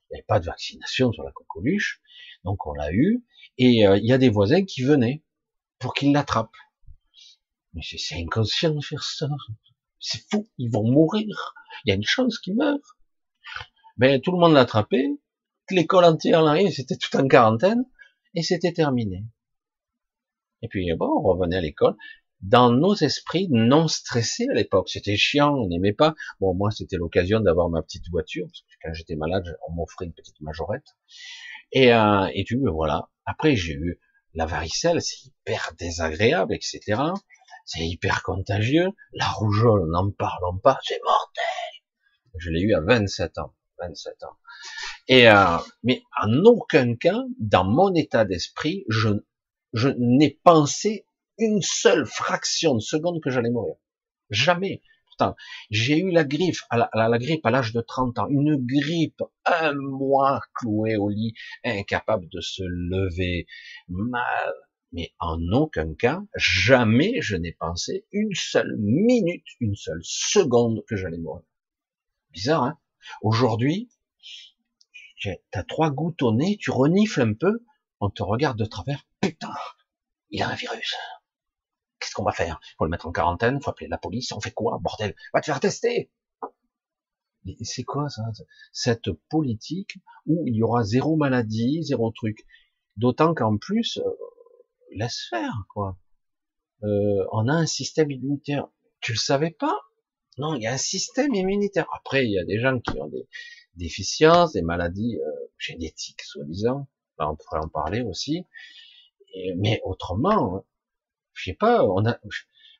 A: Il n'y avait pas de vaccination sur la coqueluche, donc on l'a eu. Et euh, il y a des voisins qui venaient pour qu'ils l'attrapent. Mais c'est inconscient de faire ça. C'est fou, ils vont mourir. Il y a une chance qu'ils meurent. Ben tout le monde l'a attrapé. L'école entière l'a c'était tout en quarantaine et c'était terminé. Et puis bon, on revenait à l'école. Dans nos esprits non stressés à l'époque. C'était chiant, on n'aimait pas. Bon, moi, c'était l'occasion d'avoir ma petite voiture, parce que quand j'étais malade, on m'offrait une petite majorette. Et, euh, et tu voilà. Après, j'ai eu la varicelle, c'est hyper désagréable, etc. C'est hyper contagieux. La rougeole, n'en parlons pas, c'est mortel. Je l'ai eu à 27 ans. 27 ans. Et euh, mais en aucun cas, dans mon état d'esprit, je, je n'ai pensé une seule fraction de seconde que j'allais mourir. Jamais. Pourtant, j'ai eu la grippe à la, la, grippe à l'âge de 30 ans, une grippe, un mois cloué au lit, incapable de se lever, mal. Mais en aucun cas, jamais je n'ai pensé une seule minute, une seule seconde que j'allais mourir. Bizarre, hein? Aujourd'hui, t'as trois gouttes au nez, tu renifles un peu, on te regarde de travers, putain, il a un virus. Qu'est-ce qu'on va faire? Faut le mettre en quarantaine, faut appeler la police, on fait quoi, bordel Va te faire tester c'est quoi ça Cette politique où il y aura zéro maladie, zéro truc? D'autant qu'en plus, euh, laisse faire, quoi. Euh, on a un système immunitaire. Tu le savais pas? Non, il y a un système immunitaire. Après, il y a des gens qui ont des déficiences, des maladies euh, génétiques, soi-disant. on pourrait en parler aussi. mais autrement, je sais pas, on a,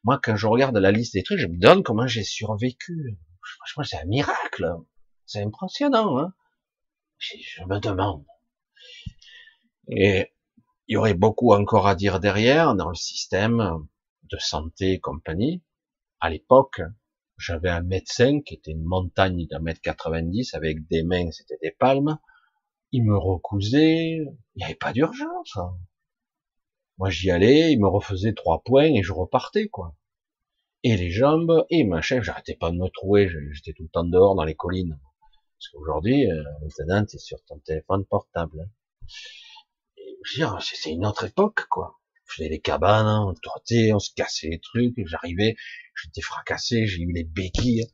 A: moi, quand je regarde la liste des trucs, je me donne comment j'ai survécu. Franchement, c'est un miracle. C'est impressionnant, hein. Je, me demande. Et il y aurait beaucoup encore à dire derrière dans le système de santé et compagnie. À l'époque, j'avais un médecin qui était une montagne d'un mètre 90 avec des mains, c'était des palmes. Il me recousait. Il n'y avait pas d'urgence. Hein. Moi, j'y allais, il me refaisait trois points et je repartais, quoi. Et les jambes, et ma chef, j'arrêtais pas de me trouver, j'étais tout le temps dehors dans les collines. Parce qu'aujourd'hui, euh, maintenant, t'es sur ton téléphone portable. Hein. Je c'est une autre époque, quoi. Je faisais les cabanes, on trottait, on se cassait les trucs, j'arrivais, j'étais fracassé, j'ai eu les béquilles,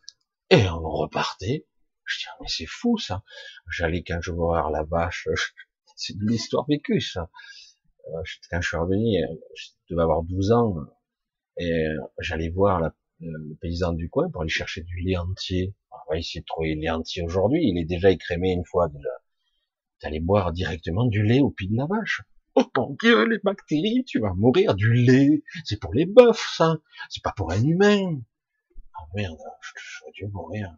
A: et on repartait. Je dis, mais c'est fou, ça. J'allais quand je voir la vache, c'est de l'histoire vécue, ça. Euh, quand je suis revenu, euh, je devais avoir 12 ans, et euh, j'allais voir le paysan du coin pour aller chercher du lait entier. On va essayer de trouver le lait entier aujourd'hui, il est déjà écrémé une fois déjà. T'allais boire directement du lait au pied de la vache. Oh mon dieu, les bactéries, tu vas mourir du lait. C'est pour les bœufs, ça. C'est pas pour un humain. Ah merde, je, dû mourir.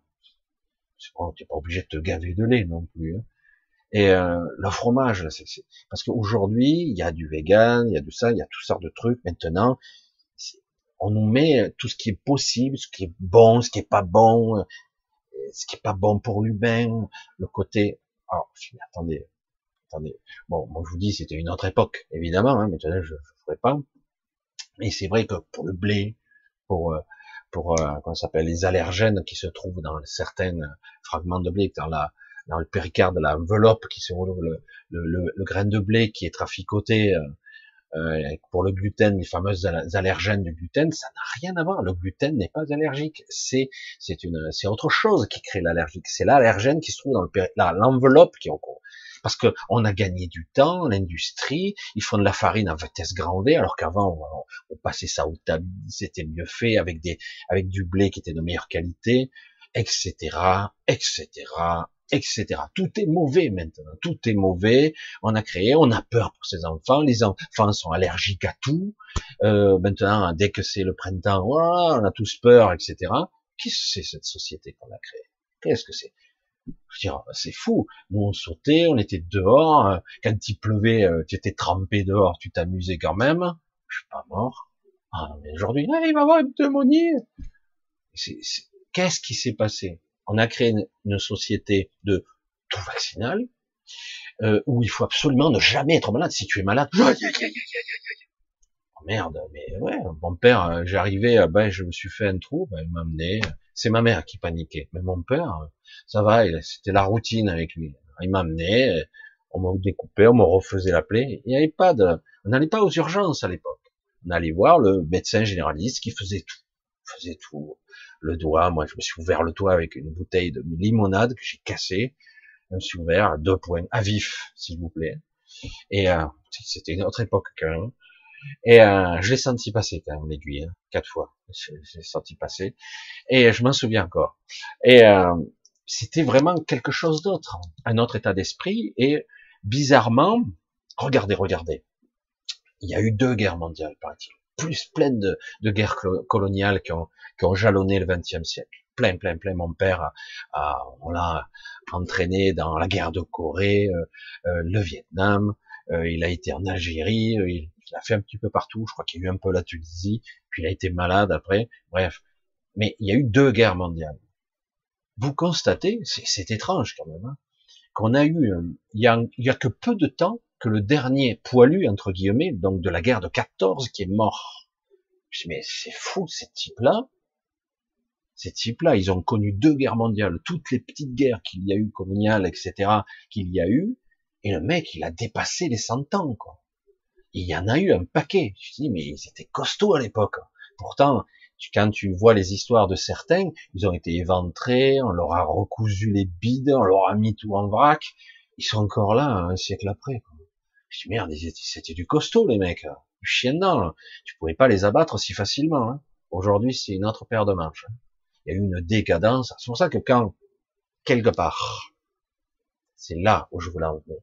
A: C'est bon, t'es pas obligé de te gaver de lait non plus. Hein. Et euh, le fromage, c'est, parce qu'aujourd'hui, il y a du vegan, il y a du ça, il y a toutes sortes de trucs. Maintenant, on nous met tout ce qui est possible, ce qui est bon, ce qui est pas bon, euh, ce qui est pas bon pour l'humain, le côté. Alors, attendez, attendez. Bon, moi je vous dis, c'était une autre époque, évidemment. Hein, maintenant, je ne ferai pas. Mais c'est vrai que pour le blé, pour euh, pour euh, comment s'appelle les allergènes qui se trouvent dans certains fragments de blé, dans la dans le péricarde, l'enveloppe qui se le, le, grain de blé qui est traficoté euh, euh pour le gluten, les fameuses allergènes du gluten, ça n'a rien à voir. Le gluten n'est pas allergique, c'est c'est une c'est autre chose qui crée l'allergique. C'est l'allergène qui se trouve dans le l'enveloppe qui est. Parce que on a gagné du temps, l'industrie, ils font de la farine à vitesse grand V, alors qu'avant on, on, passait ça au tamis, c'était mieux fait avec des avec du blé qui était de meilleure qualité, etc., etc., etc. Tout est mauvais maintenant. Tout est mauvais. On a créé, on a peur pour ces enfants. Les enfants sont allergiques à tout. Euh, maintenant, dès que c'est le printemps, on a tous peur, etc. Qu'est-ce que c'est cette société qu'on a créée? Qu'est-ce que c'est? C'est fou. Nous, on sautait, on était dehors. Quand il pleuvait, euh, tu étais trempé dehors, tu t'amusais quand même. Je suis pas mort. Ah, mais aujourd'hui, il va y avoir une pneumonie. Qu'est-ce qui s'est passé? On a créé une, société de tout vaccinal, euh, où il faut absolument ne jamais être malade. Si tu es malade, oh, merde, mais ouais, mon père, euh, j'arrivais, euh, ben, je me suis fait un trou, ben, il m'a amené, c'est ma mère qui paniquait, mais mon père, ça va, c'était la routine avec lui. Il m'a amené, on m'a découpé, on m'a refaisait la plaie, il n'y avait pas de, on n'allait pas aux urgences à l'époque. On allait voir le médecin généraliste qui faisait tout, faisait tout, le doigt. Moi, je me suis ouvert le doigt avec une bouteille de limonade que j'ai cassée. Je me suis ouvert à deux points, à vif, s'il vous plaît. Et euh, c'était une autre époque quand même. Et euh, je l'ai senti passer quand même l'aiguille, hein, quatre fois. J'ai senti passer. Et je m'en souviens encore. Et euh, c'était vraiment quelque chose d'autre, un autre état d'esprit. Et bizarrement, regardez, regardez. Il y a eu deux guerres mondiales, paraît-il. Plus pleines de, de guerres coloniales qui ont, qui ont jalonné le XXe siècle plein, plein, plein. Mon père, a, on l'a entraîné dans la guerre de Corée, euh, euh, le Vietnam, euh, il a été en Algérie, il, a fait un petit peu partout. Je crois qu'il y a eu un peu la Tunisie, puis il a été malade après. Bref, mais il y a eu deux guerres mondiales. Vous constatez, c'est étrange quand même, hein, qu'on a eu, il y a, il y a que peu de temps que le dernier poilu entre guillemets, donc de la guerre de 14, qui est mort. Je dis mais c'est fou, ces types-là, ces types-là, ils ont connu deux guerres mondiales, toutes les petites guerres qu'il y a eu, coloniales, etc., qu'il y a eu, et le mec, il a dépassé les 100 ans, quoi. Il y en a eu un paquet. Je dis, mais ils étaient costauds à l'époque. Pourtant, quand tu vois les histoires de certains, ils ont été éventrés, on leur a recousu les bides, on leur a mis tout en vrac. Ils sont encore là, un siècle après. Quoi. Je dis, merde, c'était du costaud, les mecs. Du chien dedans. Tu pouvais pas les abattre si facilement. Hein. Aujourd'hui, c'est une autre paire de manches. Il y a eu une décadence. C'est pour ça que quand, quelque part, c'est là où je voulais en venir,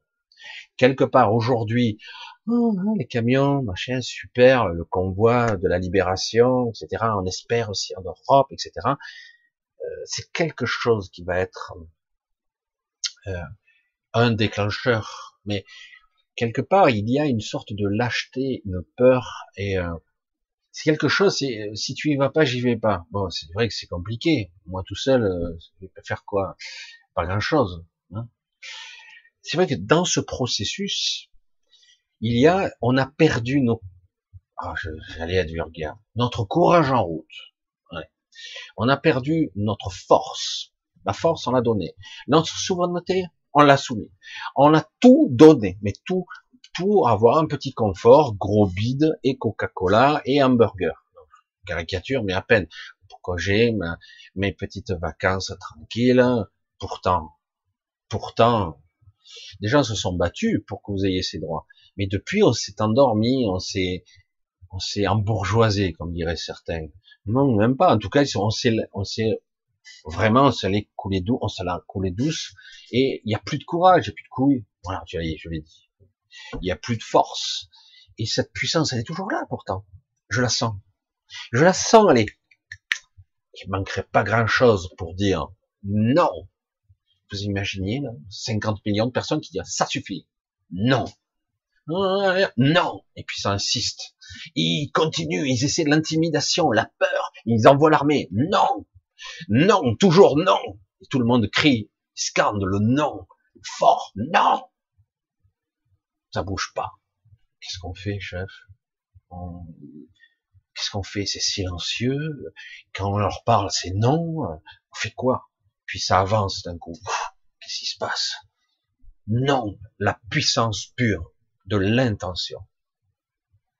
A: quelque part aujourd'hui, oh, les camions, machin, super, le convoi de la libération, etc. On espère aussi en Europe, etc. Euh, c'est quelque chose qui va être euh, un déclencheur. Mais quelque part, il y a une sorte de lâcheté, une peur et euh, c'est quelque chose, c'est, euh, si tu y vas pas, j'y vais pas. Bon, c'est vrai que c'est compliqué. Moi tout seul, euh, je vais faire quoi Pas grand chose. Hein c'est vrai que dans ce processus, il y a, on a perdu nos, ah, j'allais être vulgaire, notre courage en route. Ouais. On a perdu notre force. La force, on l'a donnée. Notre souveraineté, on l'a soumis. On a tout donné, mais tout pour avoir un petit confort, gros bide et Coca-Cola et hamburger. Caricature, mais à peine. Pourquoi j'ai mes petites vacances tranquilles? Pourtant, pourtant, les gens se sont battus pour que vous ayez ces droits. Mais depuis, on s'est endormi, on s'est, on s'est embourgeoisé, comme diraient certains. Non, même pas. En tout cas, on on s'est vraiment, on s'est couler doux, on s'est coulé douce, et il n'y a plus de courage, il n'y a plus de couilles. Voilà, je l'ai dit il y a plus de force. Et cette puissance, elle est toujours là pourtant. Je la sens. Je la sens, elle est. Il manquerait pas grand chose pour dire non. Vous imaginez, là, 50 millions de personnes qui disent ça suffit. Non. Non. Et puis ça insiste. Ils continuent, ils essaient de l'intimidation, la peur. Ils envoient l'armée. Non. Non. Toujours non. Tout le monde crie, scande le non. Fort. Non ça bouge pas. Qu'est-ce qu'on fait, chef? Qu'est-ce qu'on fait? C'est silencieux. Quand on leur parle, c'est non. On fait quoi? Puis ça avance d'un coup. Qu'est-ce qui se passe? Non, la puissance pure de l'intention.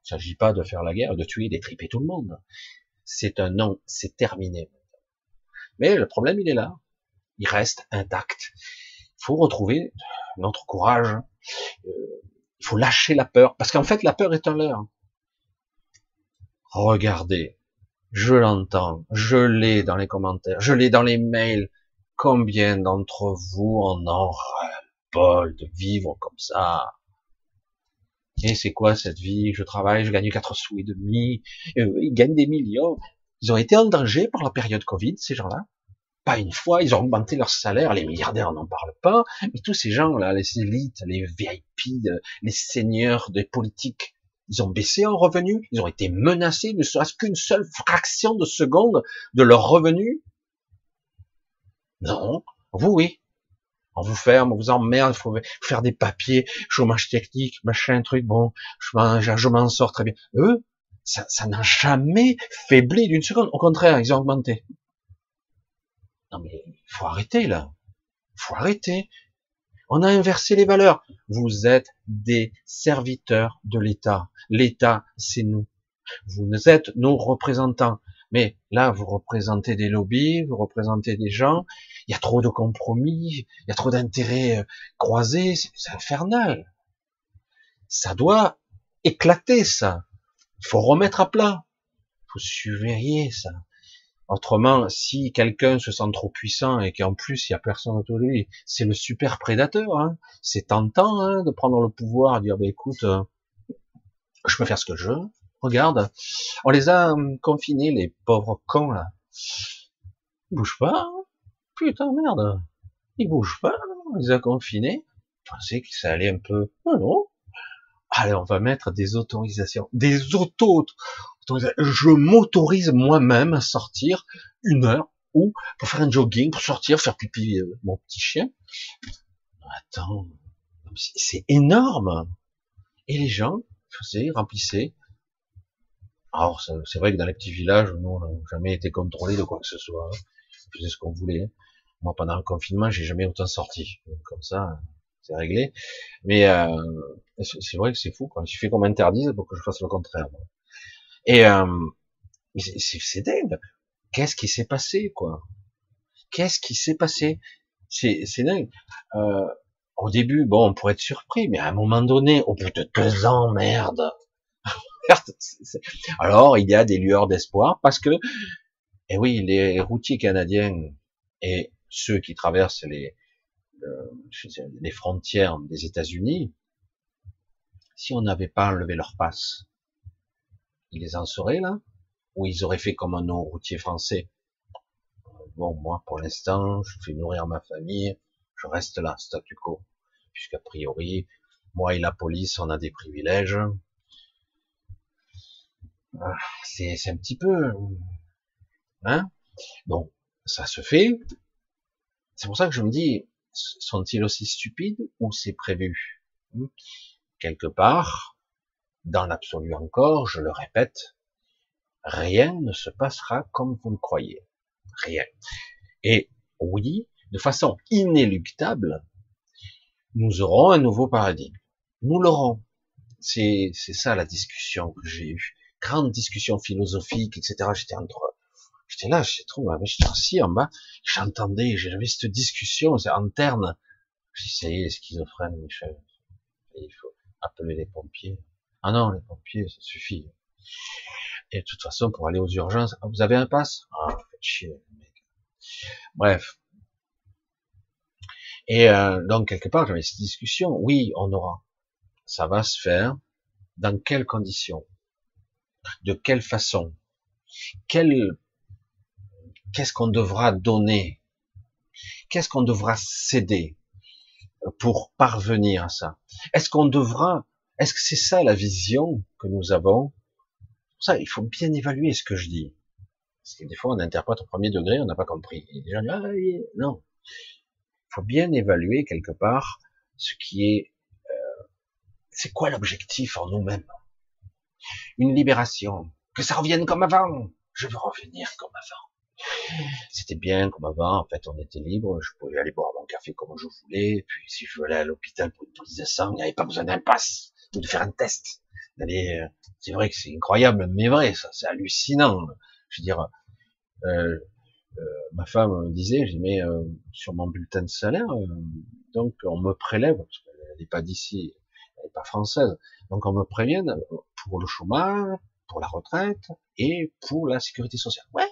A: Il ne s'agit pas de faire la guerre, de tuer, d'étriper tout le monde. C'est un non, c'est terminé. Mais le problème, il est là. Il reste intact. Il faut retrouver notre courage. Euh, il faut lâcher la peur, parce qu'en fait, la peur est un leurre. Regardez, je l'entends, je l'ai dans les commentaires, je l'ai dans les mails. Combien d'entre vous en ont ras-le-bol de vivre comme ça? Et c'est quoi cette vie? Je travaille, je gagne 4 sous et demi, euh, ils gagnent des millions. Ils ont été en danger par la période Covid, ces gens-là pas une fois, ils ont augmenté leur salaire, les milliardaires n'en parle pas, mais tous ces gens-là, les élites, les VIP, euh, les seigneurs des politiques, ils ont baissé en revenus, ils ont été menacés, ne serait-ce qu'une seule fraction de seconde de leur revenu. Non, vous oui. On vous ferme, on vous emmerde, il faut faire des papiers, chômage technique, machin, truc, bon, je m'en sors très bien. Eux, ça n'a jamais faibli d'une seconde. Au contraire, ils ont augmenté. Non mais il faut arrêter là. Faut arrêter. On a inversé les valeurs. Vous êtes des serviteurs de l'État. L'État, c'est nous. Vous êtes nos représentants. Mais là, vous représentez des lobbies, vous représentez des gens. Il y a trop de compromis, il y a trop d'intérêts euh, croisés. C'est infernal. Ça doit éclater, ça. Il faut remettre à plat. Il faut surveiller ça. Autrement, si quelqu'un se sent trop puissant et qu'en plus il y a personne autour de lui, c'est le super prédateur. Hein. C'est tentant hein, de prendre le pouvoir, de dire bah, écoute, euh, je peux faire ce que je veux. Regarde, on les a hum, confinés, les pauvres cons là. Ils bougent pas. Putain merde, ils bougent pas. On les a confinés. Je pensais que ça allait un peu. Ah non. Allez, on va mettre des autorisations, des auto je m'autorise moi-même à sortir une heure ou pour faire un jogging, pour sortir, faire pipi euh, mon petit chien. Attends, c'est énorme. Et les gens faisaient, remplissaient. Alors c'est vrai que dans les petits villages, nous on n'a jamais été contrôlés de quoi que ce soit. On faisait ce qu'on voulait. Moi pendant le confinement, j'ai jamais autant sorti. Comme ça, c'est réglé. Mais euh, c'est vrai que c'est fou. Quoi. Il suffit qu'on m'interdise pour que je fasse le contraire. Et euh, c'est dingue. Qu'est-ce qui s'est passé, quoi? Qu'est-ce qui s'est passé? C'est dingue. Euh, au début, bon, on pourrait être surpris, mais à un moment donné, au bout de deux ans, merde. Alors, il y a des lueurs d'espoir parce que, eh oui, les routiers canadiens et ceux qui traversent les, euh, les frontières des États-Unis, si on n'avait pas enlevé leur passe, ils en seraient là? Ou ils auraient fait comme un non-routier français? Bon, moi, pour l'instant, je fais nourrir ma famille, je reste là, statu quo. Puisqu'a priori, moi et la police, on a des privilèges. Ah, c'est un petit peu... Hein? Bon, ça se fait. C'est pour ça que je me dis, sont-ils aussi stupides ou c'est prévu? Quelque part, dans l'absolu encore, je le répète, rien ne se passera comme vous le croyez. Rien. Et oui, de façon inéluctable, nous aurons un nouveau paradigme. Nous l'aurons. C'est, c'est ça la discussion que j'ai eue. Grande discussion philosophique, etc. J'étais entre, j'étais là, j'étais trop, j'étais assis en bas, j'entendais, j'avais cette discussion, c'est interne. J'essayais schizophrène, Michel. Il faut appeler les pompiers. Ah non, les pompiers, ça suffit. Et de toute façon, pour aller aux urgences, ah, vous avez un pass Ah, faites chier, mec. Bref. Et euh, donc, quelque part, j'avais cette discussion. Oui, on aura. Ça va se faire. Dans quelles conditions? De quelle façon? Quel... Qu'est-ce qu'on devra donner? Qu'est-ce qu'on devra céder? Pour parvenir à ça Est-ce qu'on devra est-ce que c'est ça la vision que nous avons? Ça, il faut bien évaluer ce que je dis. Parce que des fois, on interprète au premier degré, on n'a pas compris. Et ah, non. Il faut bien évaluer quelque part ce qui est, euh, c'est quoi l'objectif en nous-mêmes? Une libération. Que ça revienne comme avant. Je veux revenir comme avant. C'était bien comme avant, en fait, on était libre, je pouvais aller boire mon café comme je voulais, puis si je voulais aller à l'hôpital pour une prise de sang, il n'y avait pas besoin d'un passe de faire un test. Euh, c'est vrai que c'est incroyable, mais vrai, ça, c'est hallucinant. Je veux dire, euh, euh, ma femme me disait, j'ai mis euh, sur mon bulletin de salaire, donc on me prélève, parce qu'elle n'est pas d'ici, elle n'est pas française, donc on me prévient pour le chômage, pour la retraite et pour la sécurité sociale. Ouais.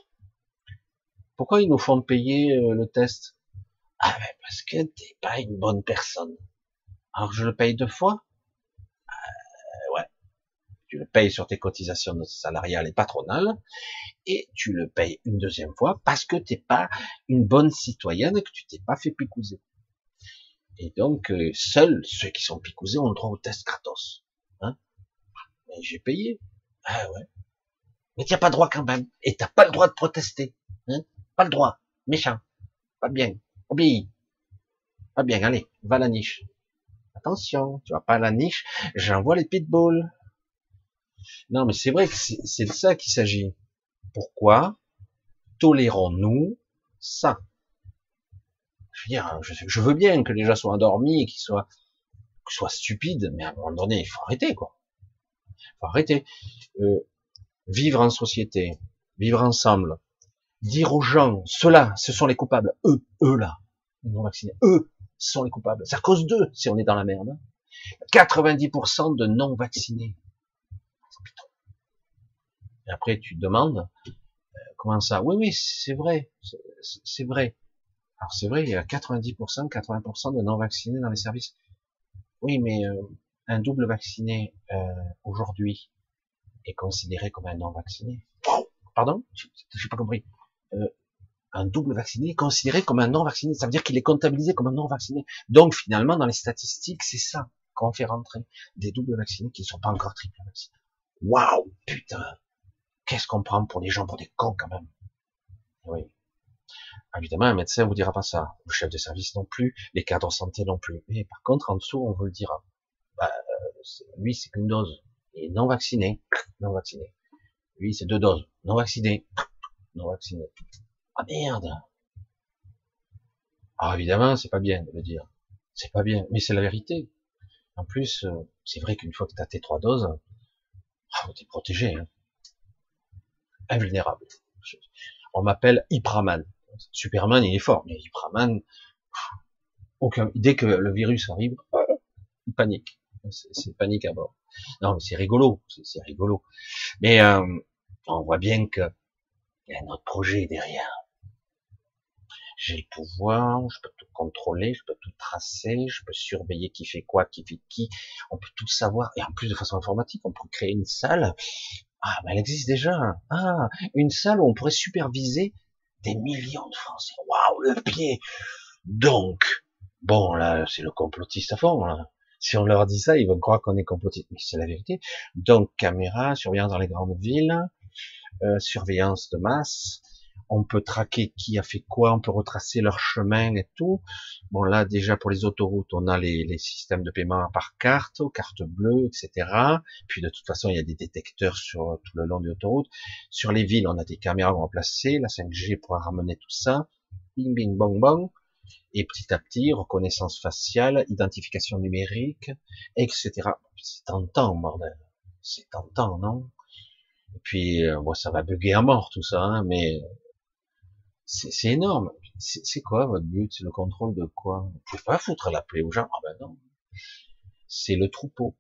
A: Pourquoi ils nous font payer le test? Ah ben parce que t'es pas une bonne personne. Alors je le paye deux fois? Tu le payes sur tes cotisations salariales et patronales, et tu le payes une deuxième fois parce que t'es pas une bonne citoyenne et que tu t'es pas fait picouser. Et donc, euh, seuls ceux qui sont picousés ont le droit au test gratos. Hein Mais j'ai payé. Ah ouais. Mais tu n'as pas droit quand même. Et t'as pas le droit de protester. Hein pas le droit. Méchant. Pas bien. Obéis. Pas bien. Allez, va à la niche. Attention, tu vas pas à la niche. J'envoie les pitbulls. Non, mais c'est vrai que c'est de ça qu'il s'agit. Pourquoi tolérons-nous ça? Je veux, bien que les gens soient endormis, qu'ils soient, soient stupides, mais à un moment donné, il faut arrêter, quoi. Il faut arrêter. Euh, vivre en société, vivre ensemble, dire aux gens, ceux-là, ce sont les coupables, eux, eux là, les non vaccinés, eux sont les coupables. C'est à cause d'eux si on est dans la merde. 90% de non vaccinés Et après, tu te demandes, euh, comment ça? Oui, oui, c'est vrai, c'est vrai. Alors c'est vrai, il y a 90%, 80% de non-vaccinés dans les services. Oui, mais euh, un double vacciné euh, aujourd'hui est considéré comme un non-vacciné. Pardon? J'ai pas compris. Euh, un double vacciné est considéré comme un non-vacciné. Ça veut dire qu'il est comptabilisé comme un non-vacciné. Donc finalement, dans les statistiques, c'est ça qu'on fait rentrer des doubles vaccinés qui ne sont pas encore triple vaccinés. Waouh, putain Qu'est-ce qu'on prend pour les gens pour des cons quand même? Oui. Évidemment, un médecin vous dira pas ça, le chef de service non plus, les cadres santé non plus. Mais par contre, en dessous, on vous le dira. Bah, euh, lui, c'est qu'une dose. Et non vacciné, non vacciné. Lui, c'est deux doses. Non vacciné, non. Ah merde Ah évidemment, c'est pas bien de le dire. C'est pas bien, mais c'est la vérité. En plus, euh, c'est vrai qu'une fois que tu as tes trois doses, oh, tu es protégé. Hein. Invulnérable. On m'appelle Hypraman. Superman, il est fort, mais Hypraman, aucun, dès que le virus arrive, il panique. C'est panique à bord. Non, mais c'est rigolo, c'est rigolo. Mais euh, on voit bien que il y a notre projet derrière. J'ai le pouvoir, je peux tout contrôler, je peux tout tracer, je peux surveiller qui fait quoi, qui fait qui. On peut tout savoir. Et en plus, de façon informatique, on peut créer une salle. Ah, mais elle existe déjà. Ah, une salle où on pourrait superviser des millions de Français. Waouh, le pied. Donc, bon, là, c'est le complotiste à fond. Si on leur dit ça, ils vont croire qu'on est complotiste. Mais c'est la vérité. Donc, caméra, surveillance dans les grandes villes, euh, surveillance de masse. On peut traquer qui a fait quoi, on peut retracer leur chemin et tout. Bon, là, déjà, pour les autoroutes, on a les, les systèmes de paiement par carte, carte bleue, etc. Puis, de toute façon, il y a des détecteurs sur tout le long de l'autoroute. Sur les villes, on a des caméras remplacées, la 5G pourra ramener tout ça. Bing, bing, bong, bong. Et petit à petit, reconnaissance faciale, identification numérique, etc. C'est tentant, bordel. C'est tentant, non? Et puis, euh, bon, ça va bugger à mort tout ça, hein, mais c'est énorme. C'est quoi votre but? C'est le contrôle de quoi? Vous pouvez pas foutre la plaie aux gens? Ah ben non. C'est le troupeau.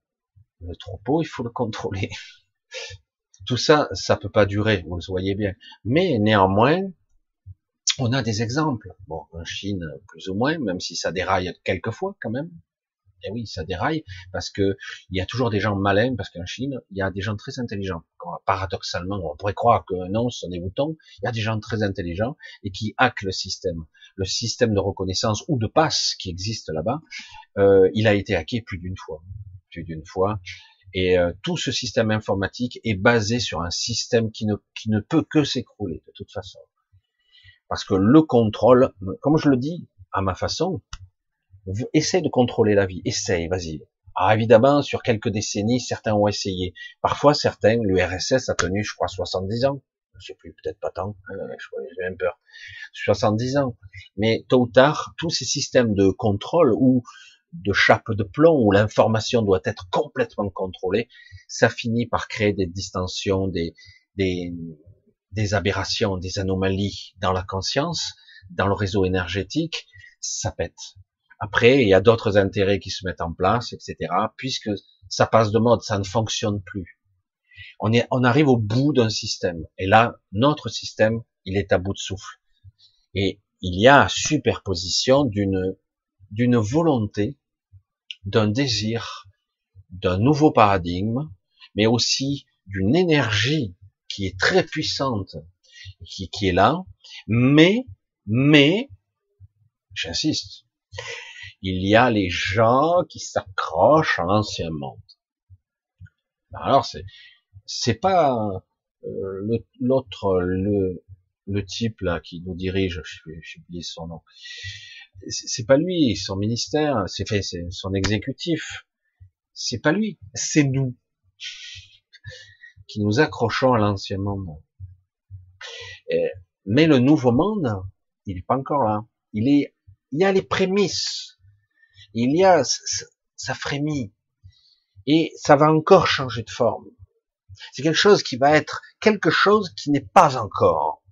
A: Le troupeau, il faut le contrôler. Tout ça, ça peut pas durer, vous le voyez bien. Mais néanmoins, on a des exemples. Bon, en Chine, plus ou moins, même si ça déraille quelquefois quand même. Et eh oui, ça déraille parce que il y a toujours des gens malins, parce qu'en Chine, il y a des gens très intelligents. Paradoxalement, on pourrait croire que non, ce sont des boutons. Il y a des gens très intelligents et qui hackent le système. Le système de reconnaissance ou de passe qui existe là-bas, euh, il a été hacké plus d'une fois, plus d'une fois. Et euh, tout ce système informatique est basé sur un système qui ne, qui ne peut que s'écrouler de toute façon. Parce que le contrôle, comme je le dis? À ma façon, essaie de contrôler la vie, essaye, vas-y. Ah, évidemment, sur quelques décennies, certains ont essayé. Parfois, certains, l'URSS a tenu, je crois, 70 ans. Je sais plus, peut-être pas tant, euh, j'ai même peur. 70 ans. Mais tôt ou tard, tous ces systèmes de contrôle ou de chape de plomb où l'information doit être complètement contrôlée, ça finit par créer des distensions, des, des, des aberrations, des anomalies dans la conscience, dans le réseau énergétique, ça pète. Après, il y a d'autres intérêts qui se mettent en place, etc. Puisque ça passe de mode, ça ne fonctionne plus. On, est, on arrive au bout d'un système. Et là, notre système, il est à bout de souffle. Et il y a superposition d'une d'une volonté, d'un désir, d'un nouveau paradigme, mais aussi d'une énergie qui est très puissante, qui, qui est là, mais, mais, j'insiste, il y a les gens qui s'accrochent à l'ancien monde. Alors c'est, c'est pas euh, l'autre, le, le type là qui nous dirige, j'ai oublié son nom. C'est pas lui, son ministère, c'est fait, son exécutif. C'est pas lui, c'est nous qui nous accrochons à l'ancien monde. mais le nouveau monde, il n'est pas encore là. Il est, il y a les prémices. Il y a, ça frémit. Et ça va encore changer de forme. C'est quelque chose qui va être quelque chose qui n'est pas encore.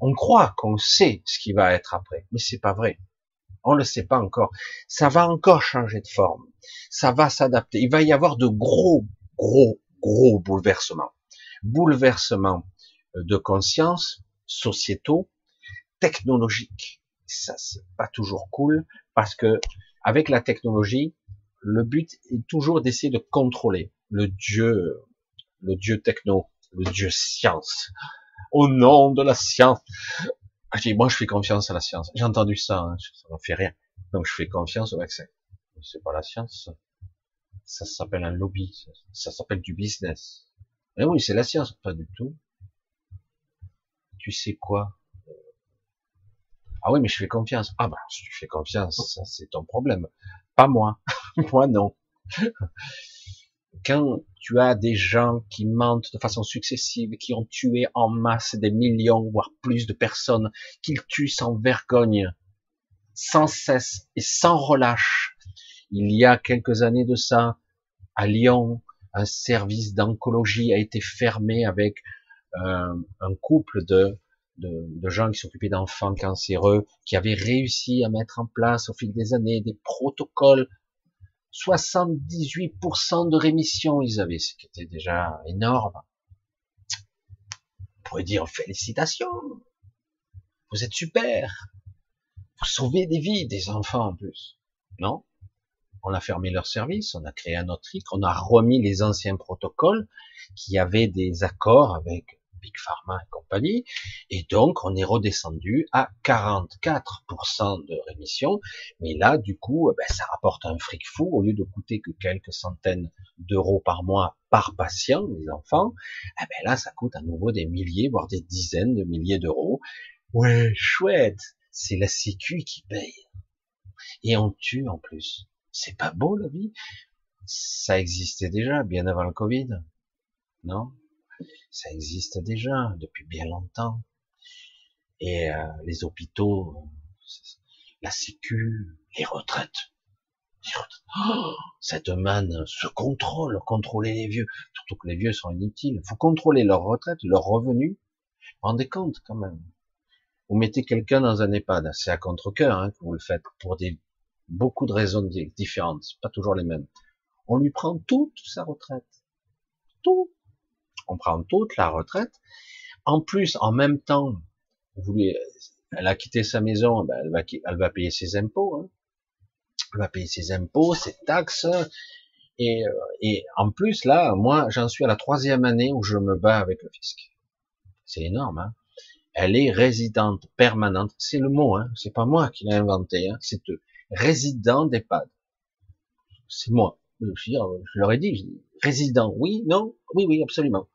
A: On croit qu'on sait ce qui va être après, mais c'est pas vrai. On le sait pas encore. Ça va encore changer de forme. Ça va s'adapter. Il va y avoir de gros, gros, gros bouleversements. bouleversements de conscience sociétaux, technologiques. Ça, c'est pas toujours cool parce que avec la technologie, le but est toujours d'essayer de contrôler le dieu, le dieu techno, le dieu science. Au nom de la science. Dis, moi, je fais confiance à la science. J'ai entendu ça, hein, ça m'a fait rien. Donc, je fais confiance au vaccin. C'est pas la science. Ça s'appelle un lobby. Ça, s'appelle du business. Mais oui, c'est la science, pas du tout. Tu sais quoi? Ah oui, mais je fais confiance. Ah bah, si tu fais confiance, ça c'est ton problème. Pas moi. moi non. Quand tu as des gens qui mentent de façon successive, qui ont tué en masse des millions, voire plus de personnes, qu'ils tuent sans vergogne, sans cesse et sans relâche. Il y a quelques années de ça, à Lyon, un service d'oncologie a été fermé avec euh, un couple de, de, gens qui s'occupaient d'enfants cancéreux, qui avaient réussi à mettre en place au fil des années des protocoles. 78% de rémission ils avaient, ce qui était déjà énorme. On pourrait dire félicitations, vous êtes super, vous sauvez des vies, des enfants en plus. Non? On a fermé leur service, on a créé un autre truc, on a remis les anciens protocoles qui avaient des accords avec Big Pharma et compagnie, et donc on est redescendu à 44% de rémission, mais là du coup ben, ça rapporte un fric fou, au lieu de coûter que quelques centaines d'euros par mois par patient, les enfants, eh ben là ça coûte à nouveau des milliers, voire des dizaines de milliers d'euros. Ouais, chouette, c'est la sécu qui paye. Et on tue en plus. C'est pas beau la vie? Ça existait déjà bien avant le Covid, non? Ça existe déjà depuis bien longtemps. Et euh, les hôpitaux, la sécu, les retraites. Oh, cette manne se contrôle, contrôler les vieux, surtout que les vieux sont inutiles. Faut contrôler leur retraite, leur revenu. Rendez compte quand même. Vous mettez quelqu'un dans un EHPAD, c'est à contre-cœur hein, que vous le faites pour des beaucoup de raisons différentes, pas toujours les mêmes. On lui prend toute sa retraite, tout, on prend toute la retraite. En plus, en même temps, vous voulez, elle a quitté sa maison, ben elle, va, elle va payer ses impôts. Hein. Elle va payer ses impôts, ses taxes. Et, euh, et en plus, là, moi, j'en suis à la troisième année où je me bats avec le fisc. C'est énorme. Hein elle est résidente permanente. C'est le mot, hein. C'est pas moi qui l'ai inventé. Hein. C'est résident d'EHPAD. C'est moi. Je, je leur ai dit, résident, oui, non, oui, oui, absolument.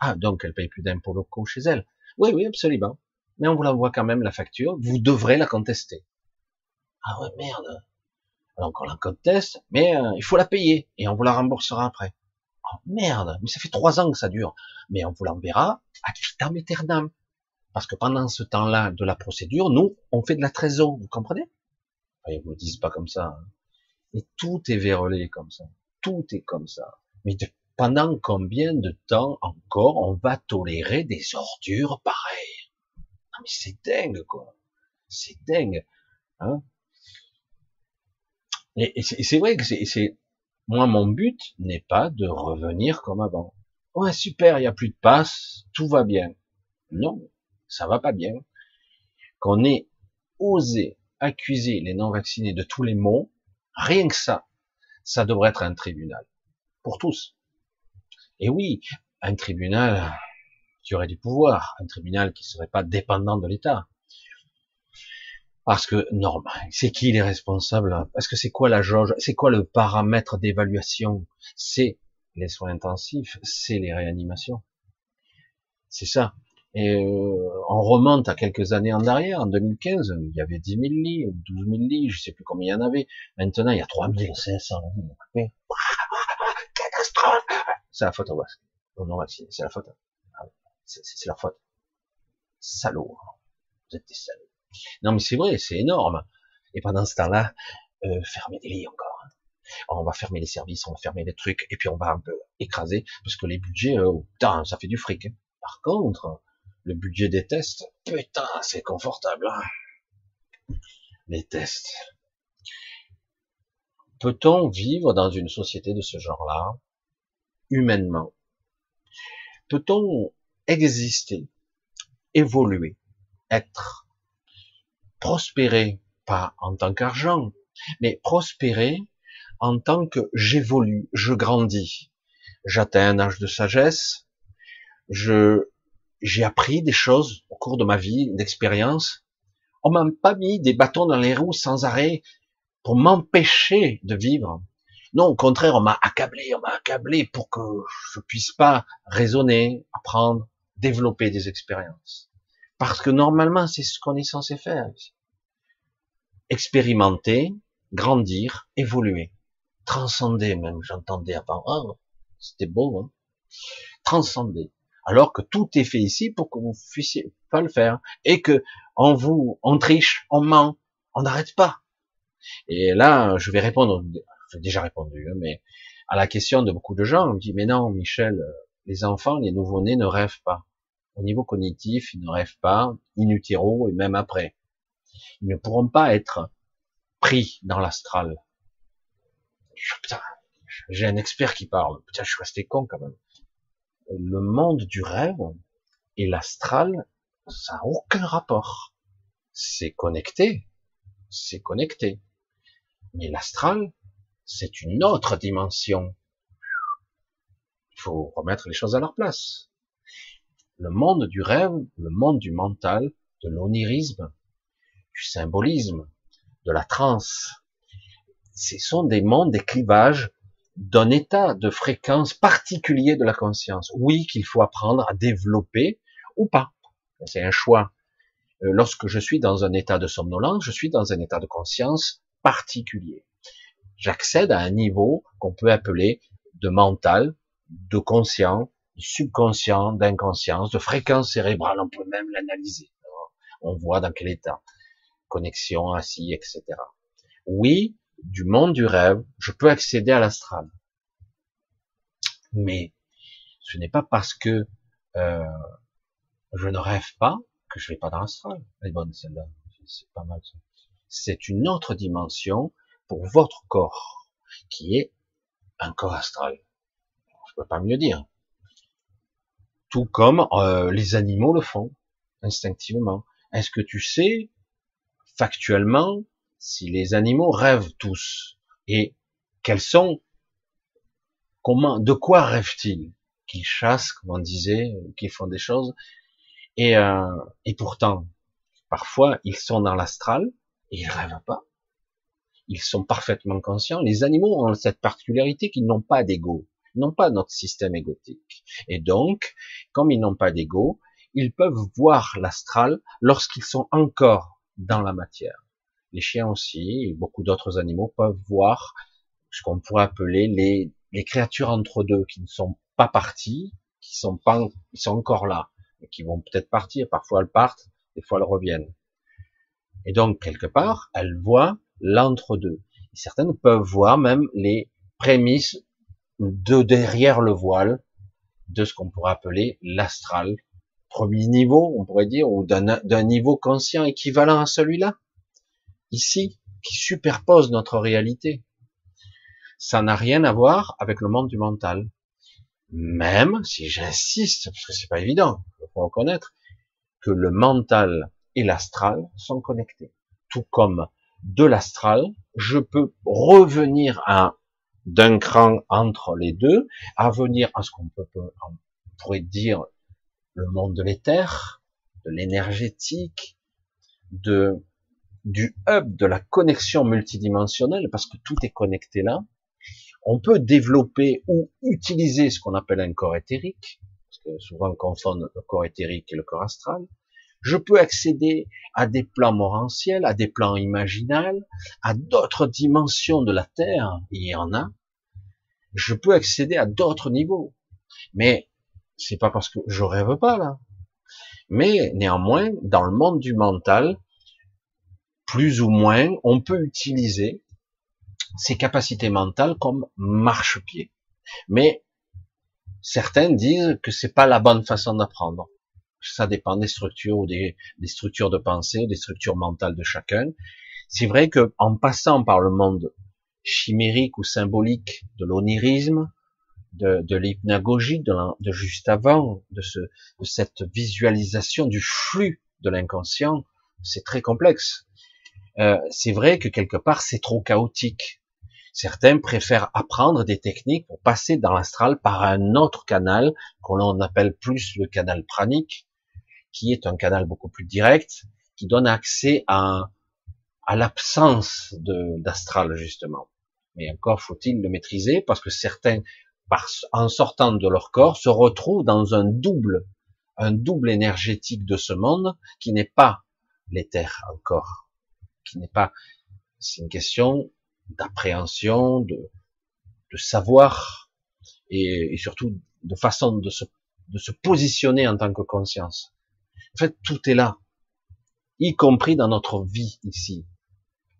A: Ah, donc elle paye plus d'impôts locaux chez elle. Oui, oui, absolument. Mais on vous l'envoie quand même la facture, vous devrez la contester. Ah ouais, merde. Donc on la conteste, mais euh, il faut la payer, et on vous la remboursera après. Oh merde, mais ça fait trois ans que ça dure. Mais on vous l'enverra ad vitam aeternam. Parce que pendant ce temps-là de la procédure, nous, on fait de la trésor, vous comprenez? Ils vous le disent pas comme ça. Hein. Et tout est vérolé comme ça. Tout est comme ça. Mais de pendant combien de temps encore on va tolérer des ordures pareilles? Mais c'est dingue quoi, c'est dingue. Hein et, c'est vrai que c'est, moi mon but n'est pas de revenir comme avant. Ouais super, il y a plus de passe, tout va bien. Non, ça va pas bien. Qu'on ait osé accuser les non vaccinés de tous les maux, rien que ça, ça devrait être un tribunal pour tous. Et oui, un tribunal qui aurait du pouvoir, un tribunal qui serait pas dépendant de l'État. Parce que, normal, c'est qui les responsables? Parce que c'est quoi la jauge? C'est quoi le paramètre d'évaluation? C'est les soins intensifs, c'est les réanimations. C'est ça. Et euh, on remonte à quelques années en arrière, en 2015, il y avait 10 000 lits, 12 000 lits, je sais plus combien il y en avait. Maintenant, il y a 3 500 lits. C'est la faute aux non vaccinés, c'est la faute. Ah c'est leur faute. Salaud. Vous êtes des salauds. Non, mais c'est vrai, c'est énorme. Et pendant ce temps-là, euh, fermer des lits encore. On va fermer les services, on va fermer les trucs, et puis on va un peu écraser, parce que les budgets, euh, putain, ça fait du fric. Hein. Par contre, le budget des tests, putain, c'est confortable. Hein. Les tests. Peut-on vivre dans une société de ce genre-là? Humainement. peut-on exister, évoluer, être, prospérer, pas en tant qu'argent, mais prospérer en tant que j'évolue, je grandis, j'atteins un âge de sagesse, je j'ai appris des choses au cours de ma vie, d'expérience. On m'a pas mis des bâtons dans les roues sans arrêt pour m'empêcher de vivre. Non, au contraire, on m'a accablé, on m'a accablé pour que je puisse pas raisonner, apprendre, développer des expériences. Parce que normalement, c'est ce qu'on est censé faire. Expérimenter, grandir, évoluer, transcender même. J'entendais avant, oh, c'était beau, hein transcender. Alors que tout est fait ici pour que vous puissiez pas le faire et que on vous, on triche, on ment, on n'arrête pas. Et là, je vais répondre, j'ai déjà répondu, hein, mais à la question de beaucoup de gens, on me dit, mais non, Michel, les enfants, les nouveau-nés ne rêvent pas. Au niveau cognitif, ils ne rêvent pas, in utero et même après. Ils ne pourront pas être pris dans l'astral. j'ai un expert qui parle. Putain, je suis resté con quand même. Le monde du rêve et l'astral, ça n'a aucun rapport. C'est connecté, c'est connecté. Mais l'astral, c'est une autre dimension. Il faut remettre les choses à leur place. Le monde du rêve, le monde du mental, de l'onirisme, du symbolisme, de la transe, ce sont des mondes, des clivages d'un état de fréquence particulier de la conscience. Oui, qu'il faut apprendre à développer ou pas. C'est un choix. Euh, lorsque je suis dans un état de somnolence, je suis dans un état de conscience particulier. J'accède à un niveau qu'on peut appeler de mental, de conscient, de subconscient, d'inconscience, de fréquence cérébrale, on peut même l'analyser. On voit dans quel état. Connexion assis, etc. Oui, du monde du rêve, je peux accéder à l'astral. Mais ce n'est pas parce que euh, je ne rêve pas que je vais pas dans l'astral. C'est pas mal. C'est une autre dimension pour votre corps, qui est un corps astral. Je peux pas mieux dire. Tout comme euh, les animaux le font instinctivement. Est-ce que tu sais factuellement si les animaux rêvent tous? Et quels sont comment de quoi rêvent-ils? Qu'ils chassent comme on disait qu'ils font des choses et euh, et pourtant parfois ils sont dans l'astral et ils rêvent pas ils sont parfaitement conscients les animaux ont cette particularité qu'ils n'ont pas d'ego ils n'ont pas notre système égotique et donc comme ils n'ont pas d'ego ils peuvent voir l'astral lorsqu'ils sont encore dans la matière les chiens aussi, et beaucoup d'autres animaux peuvent voir ce qu'on pourrait appeler les, créatures entre deux qui ne sont pas parties, qui sont pas, ils sont encore là, et qui vont peut-être partir. Parfois elles partent, des fois elles reviennent. Et donc quelque part, elles voient l'entre-deux. Certaines peuvent voir même les prémices de derrière le voile de ce qu'on pourrait appeler l'astral. Premier niveau, on pourrait dire, ou d'un niveau conscient équivalent à celui-là ici, qui superpose notre réalité. Ça n'a rien à voir avec le monde du mental. Même si j'insiste, parce que c'est pas évident, il faut reconnaître que le mental et l'astral sont connectés. Tout comme de l'astral, je peux revenir à d'un cran entre les deux, à venir à ce qu'on peut, on pourrait dire le monde de l'éther, de l'énergétique, de du hub de la connexion multidimensionnelle, parce que tout est connecté là, on peut développer ou utiliser ce qu'on appelle un corps éthérique, parce que souvent on confond le corps éthérique et le corps astral. Je peux accéder à des plans morantiels, à des plans imaginals, à d'autres dimensions de la Terre, il y en a. Je peux accéder à d'autres niveaux. Mais c'est pas parce que je rêve pas là. Mais néanmoins, dans le monde du mental, plus ou moins, on peut utiliser ces capacités mentales comme marchepied. Mais certains disent que c'est pas la bonne façon d'apprendre. Ça dépend des structures ou des, structures de pensée, des structures mentales de chacun. C'est vrai que en passant par le monde chimérique ou symbolique de l'onirisme, de, de l'hypnagogie de, de, juste avant, de, ce, de cette visualisation du flux de l'inconscient, c'est très complexe. Euh, c'est vrai que quelque part c'est trop chaotique. Certains préfèrent apprendre des techniques pour passer dans l'astral par un autre canal qu'on appelle plus le canal pranique, qui est un canal beaucoup plus direct, qui donne accès à, à l'absence d'astral justement. Mais encore faut-il le maîtriser parce que certains, en sortant de leur corps, se retrouvent dans un double, un double énergétique de ce monde qui n'est pas l'éther encore, qui n'est pas. C'est une question d'appréhension, de, de savoir et, et, surtout de façon de se, de se positionner en tant que conscience. En fait, tout est là, y compris dans notre vie ici.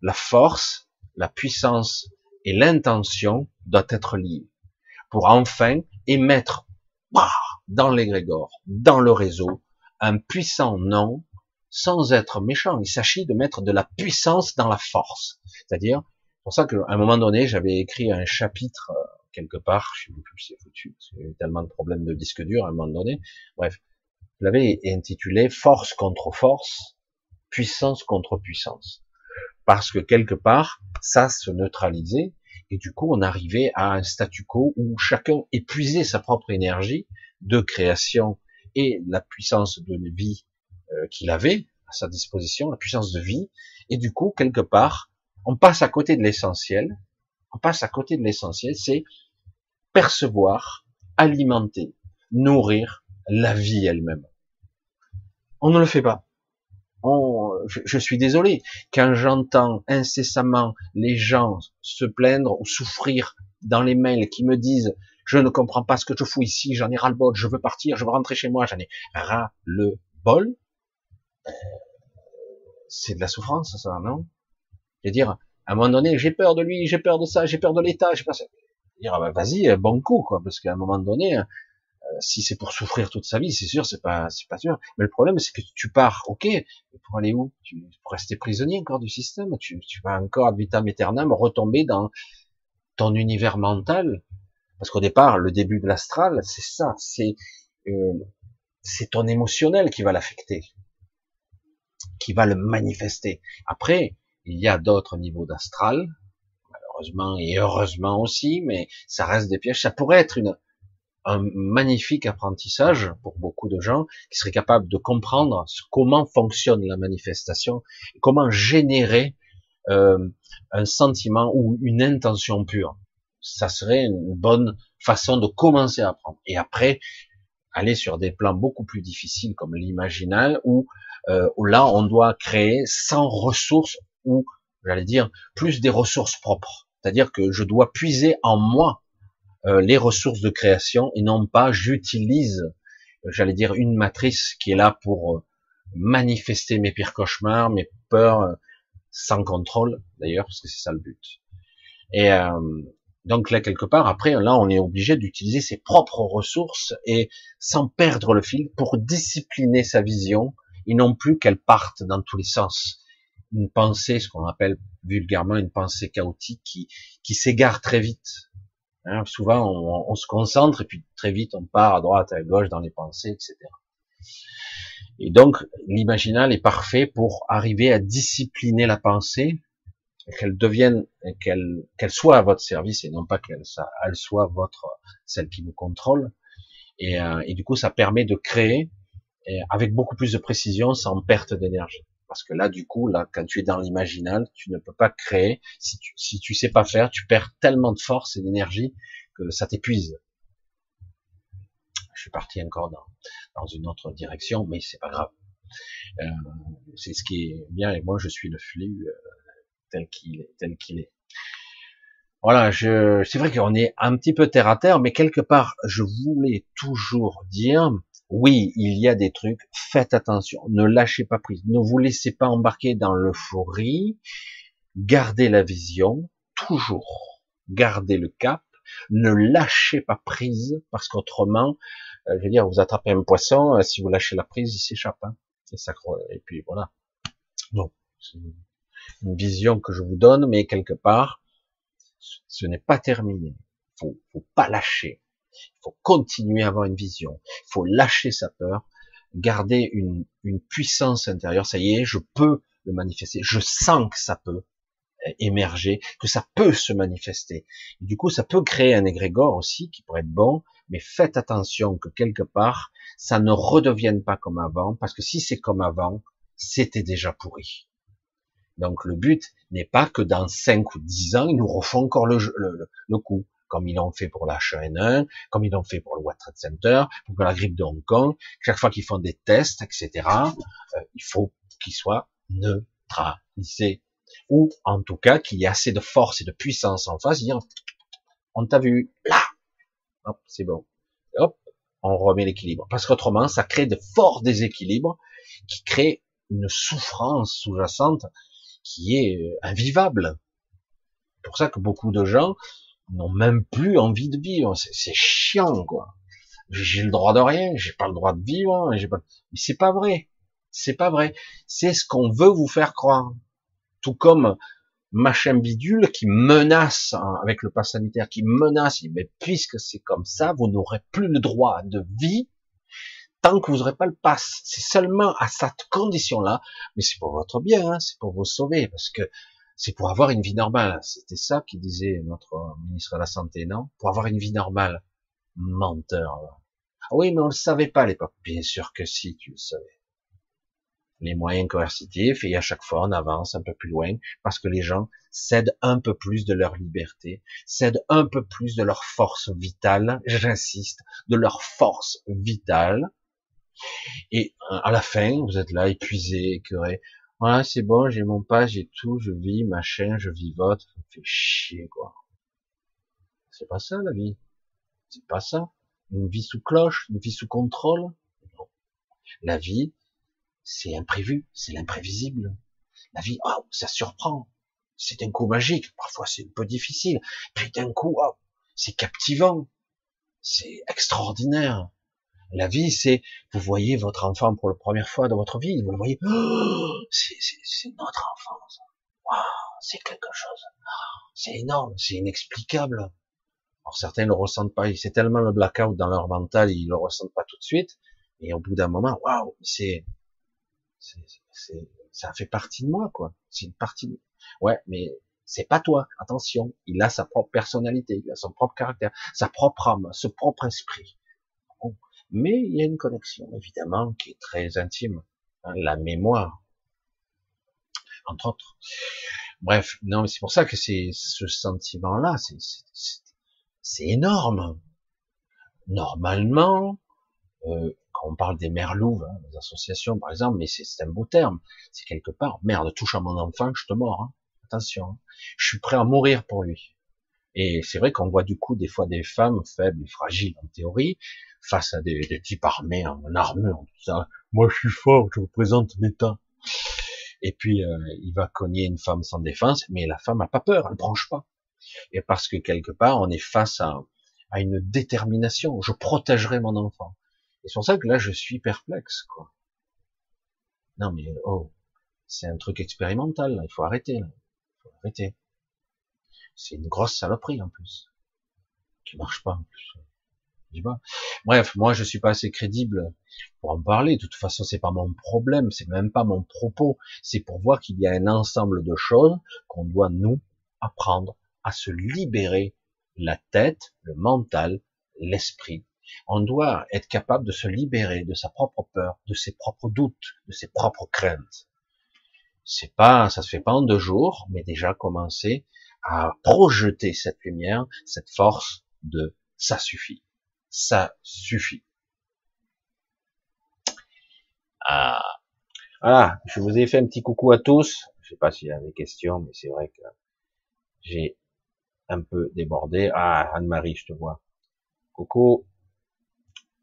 A: La force, la puissance et l'intention doivent être liées pour enfin émettre dans l'égrégore, dans le réseau, un puissant nom sans être méchant. Il s'agit de mettre de la puissance dans la force. C'est-à-dire, pour ça qu'à un moment donné, j'avais écrit un chapitre euh, quelque part, je sais plus c'est foutu, a eu tellement de problèmes de disque dur à un moment donné. Bref, je l'avais intitulé Force contre force, puissance contre puissance. Parce que quelque part, ça se neutralisait, et du coup, on arrivait à un statu quo où chacun épuisait sa propre énergie de création et la puissance de vie euh, qu'il avait à sa disposition, la puissance de vie, et du coup, quelque part, on passe à côté de l'essentiel, on passe à côté de l'essentiel, c'est percevoir, alimenter, nourrir la vie elle-même. On ne le fait pas. On, je, suis désolé, quand j'entends incessamment les gens se plaindre ou souffrir dans les mails qui me disent je ne comprends pas ce que je fous ici, j'en ai ras le bol, je veux partir, je veux rentrer chez moi, j'en ai ras le bol, euh, c'est de la souffrance, ça, non? Je veux dire, à un moment donné, j'ai peur de lui, j'ai peur de ça, j'ai peur de l'État, j'ai peur de dire, ah ben, vas-y, euh, bon coup, quoi, parce qu'à un moment donné, euh, si c'est pour souffrir toute sa vie, c'est sûr, c'est pas, c'est pas sûr. Mais le problème, c'est que tu pars, ok, pour aller où? Tu, Pour rester prisonnier encore du système, tu, tu vas encore à vitam aeternam retomber dans ton univers mental, parce qu'au départ, le début de l'astral, c'est ça, c'est euh, c'est ton émotionnel qui va l'affecter qui va le manifester. Après, il y a d'autres niveaux d'astral, malheureusement et heureusement aussi, mais ça reste des pièges. Ça pourrait être une, un magnifique apprentissage pour beaucoup de gens qui seraient capables de comprendre comment fonctionne la manifestation, comment générer euh, un sentiment ou une intention pure. Ça serait une bonne façon de commencer à apprendre. Et après, aller sur des plans beaucoup plus difficiles comme l'imaginal, où euh, où là on doit créer sans ressources ou j'allais dire plus des ressources propres. C'est-à-dire que je dois puiser en moi euh, les ressources de création et non pas j'utilise, j'allais dire une matrice qui est là pour euh, manifester mes pires cauchemars, mes peurs euh, sans contrôle d'ailleurs parce que c'est ça le but. Et donc là quelque part après là on est obligé d'utiliser ses propres ressources et sans perdre le fil pour discipliner sa vision et non plus qu'elle parte dans tous les sens. Une pensée, ce qu'on appelle vulgairement une pensée chaotique qui, qui s'égare très vite. Hein, souvent, on, se concentre et puis très vite, on part à droite, à gauche dans les pensées, etc. Et donc, l'imaginal est parfait pour arriver à discipliner la pensée, qu'elle devienne, qu'elle soit à votre service et non pas qu'elle elle soit votre celle qui vous contrôle. Et, euh, et du coup, ça permet de créer avec beaucoup plus de précision, sans perte d'énergie. Parce que là, du coup, là, quand tu es dans l'imaginal, tu ne peux pas créer. Si tu, si tu sais pas faire, tu perds tellement de force et d'énergie que ça t'épuise. Je suis parti encore dans, dans une autre direction, mais c'est pas grave. Euh, c'est ce qui est bien, et moi, je suis le flux euh, tel qu'il est, tel qu'il est. Voilà, je, c'est vrai qu'on est un petit peu terre à terre, mais quelque part, je voulais toujours dire, oui, il y a des trucs, faites attention, ne lâchez pas prise, ne vous laissez pas embarquer dans l'euphorie, gardez la vision, toujours, gardez le cap, ne lâchez pas prise, parce qu'autrement, euh, je veux dire, vous attrapez un poisson, euh, si vous lâchez la prise, il s'échappe, hein, et, puis voilà. Donc, c'est une vision que je vous donne, mais quelque part, ce n'est pas terminé. Faut pas lâcher. Il faut continuer à avoir une vision. Il faut lâcher sa peur, garder une, une puissance intérieure. Ça y est, je peux le manifester. Je sens que ça peut émerger, que ça peut se manifester. du coup, ça peut créer un égrégore aussi qui pourrait être bon, mais faites attention que quelque part, ça ne redevienne pas comme avant, parce que si c'est comme avant, c'était déjà pourri. Donc le but n'est pas que dans 5 ou 10 ans, ils nous refont encore le, le, coup, comme ils l'ont fait pour la H1N1, comme ils l'ont fait pour le World Trade Center, pour la grippe de Hong Kong. Chaque fois qu'ils font des tests, etc., euh, il faut qu'ils soient neutralisés. Ou en tout cas qu'il y ait assez de force et de puissance en face, dire on t'a vu là, hop, c'est bon, hop, on remet l'équilibre. Parce qu'autrement, ça crée de forts déséquilibres qui créent une souffrance sous-jacente qui est euh, invivable. C'est pour ça que beaucoup de gens n'ont même plus envie de vivre. C'est chiant, quoi. J'ai le droit de rien, j'ai pas le droit de vivre, j'ai pas... mais c'est pas vrai. C'est pas vrai. C'est ce qu'on veut vous faire croire. Tout comme machin bidule qui menace hein, avec le pass sanitaire, qui menace, mais puisque c'est comme ça, vous n'aurez plus le droit de vie tant que vous n'aurez pas le pass. C'est seulement à cette condition-là, mais c'est pour votre bien, hein, c'est pour vous sauver, parce que c'est pour avoir une vie normale. C'était ça qui disait notre ministre de la Santé, non? Pour avoir une vie normale. Menteur. Ah oui, mais on le savait pas à l'époque. Bien sûr que si, tu le savais. Les moyens coercitifs, et à chaque fois on avance un peu plus loin, parce que les gens cèdent un peu plus de leur liberté, cèdent un peu plus de leur force vitale, j'insiste, de leur force vitale, et euh, à la fin, vous êtes là, épuisé, écœuré. Voilà, c'est bon, j'ai mon pas, j'ai tout, je vis, machin, je vivote. Ça me fait chier, quoi. C'est pas ça, la vie. C'est pas ça. Une vie sous cloche, une vie sous contrôle. La vie, c'est imprévu, c'est l'imprévisible. La vie, oh, ça surprend. C'est un coup magique. Parfois, c'est un peu difficile. Puis d'un coup, oh, c'est captivant. C'est extraordinaire. La vie, c'est, vous voyez votre enfant pour la première fois dans votre vie, vous le voyez, oh, c'est notre enfance. c'est quelque chose. c'est énorme, c'est inexplicable. Alors certains le ressentent pas, c'est tellement le blackout dans leur mental, ils le ressentent pas tout de suite. Et au bout d'un moment, waouh, c'est, ça fait partie de moi, quoi. C'est une partie. De... Ouais, mais c'est pas toi. Attention, il a sa propre personnalité, il a son propre caractère, sa propre âme, ce propre esprit mais il y a une connexion évidemment qui est très intime, hein, la mémoire, entre autres. Bref, non, c'est pour ça que c'est ce sentiment-là, c'est énorme. Normalement, euh, quand on parle des merlouves, hein, des associations par exemple, mais c'est un beau terme, c'est quelque part, merde, touche à mon enfant, je te mords, hein. attention, hein. je suis prêt à mourir pour lui. Et c'est vrai qu'on voit du coup des fois des femmes faibles et fragiles en théorie, face à des, types armés en armure, tout ça. Moi, je suis fort, je représente l'État. Et puis, euh, il va cogner une femme sans défense, mais la femme a pas peur, elle branche pas. Et parce que quelque part, on est face à, une détermination. Je protégerai mon enfant. Et c'est pour ça que là, je suis perplexe, quoi. Non, mais oh, c'est un truc expérimental. Il faut arrêter. Il faut arrêter. C'est une grosse saloperie en plus, qui marche pas en plus. Bref, moi je suis pas assez crédible pour en parler. De toute façon, c'est pas mon problème, c'est même pas mon propos. C'est pour voir qu'il y a un ensemble de choses qu'on doit nous apprendre à se libérer la tête, le mental, l'esprit. On doit être capable de se libérer de sa propre peur, de ses propres doutes, de ses propres craintes. C'est pas, ça se fait pas en deux jours, mais déjà commencer à projeter cette lumière, cette force de ça suffit ça suffit. Ah. Voilà, je vous ai fait un petit coucou à tous. Je sais pas s'il y a des questions, mais c'est vrai que j'ai un peu débordé. Ah, Anne-Marie, je te vois. Coucou.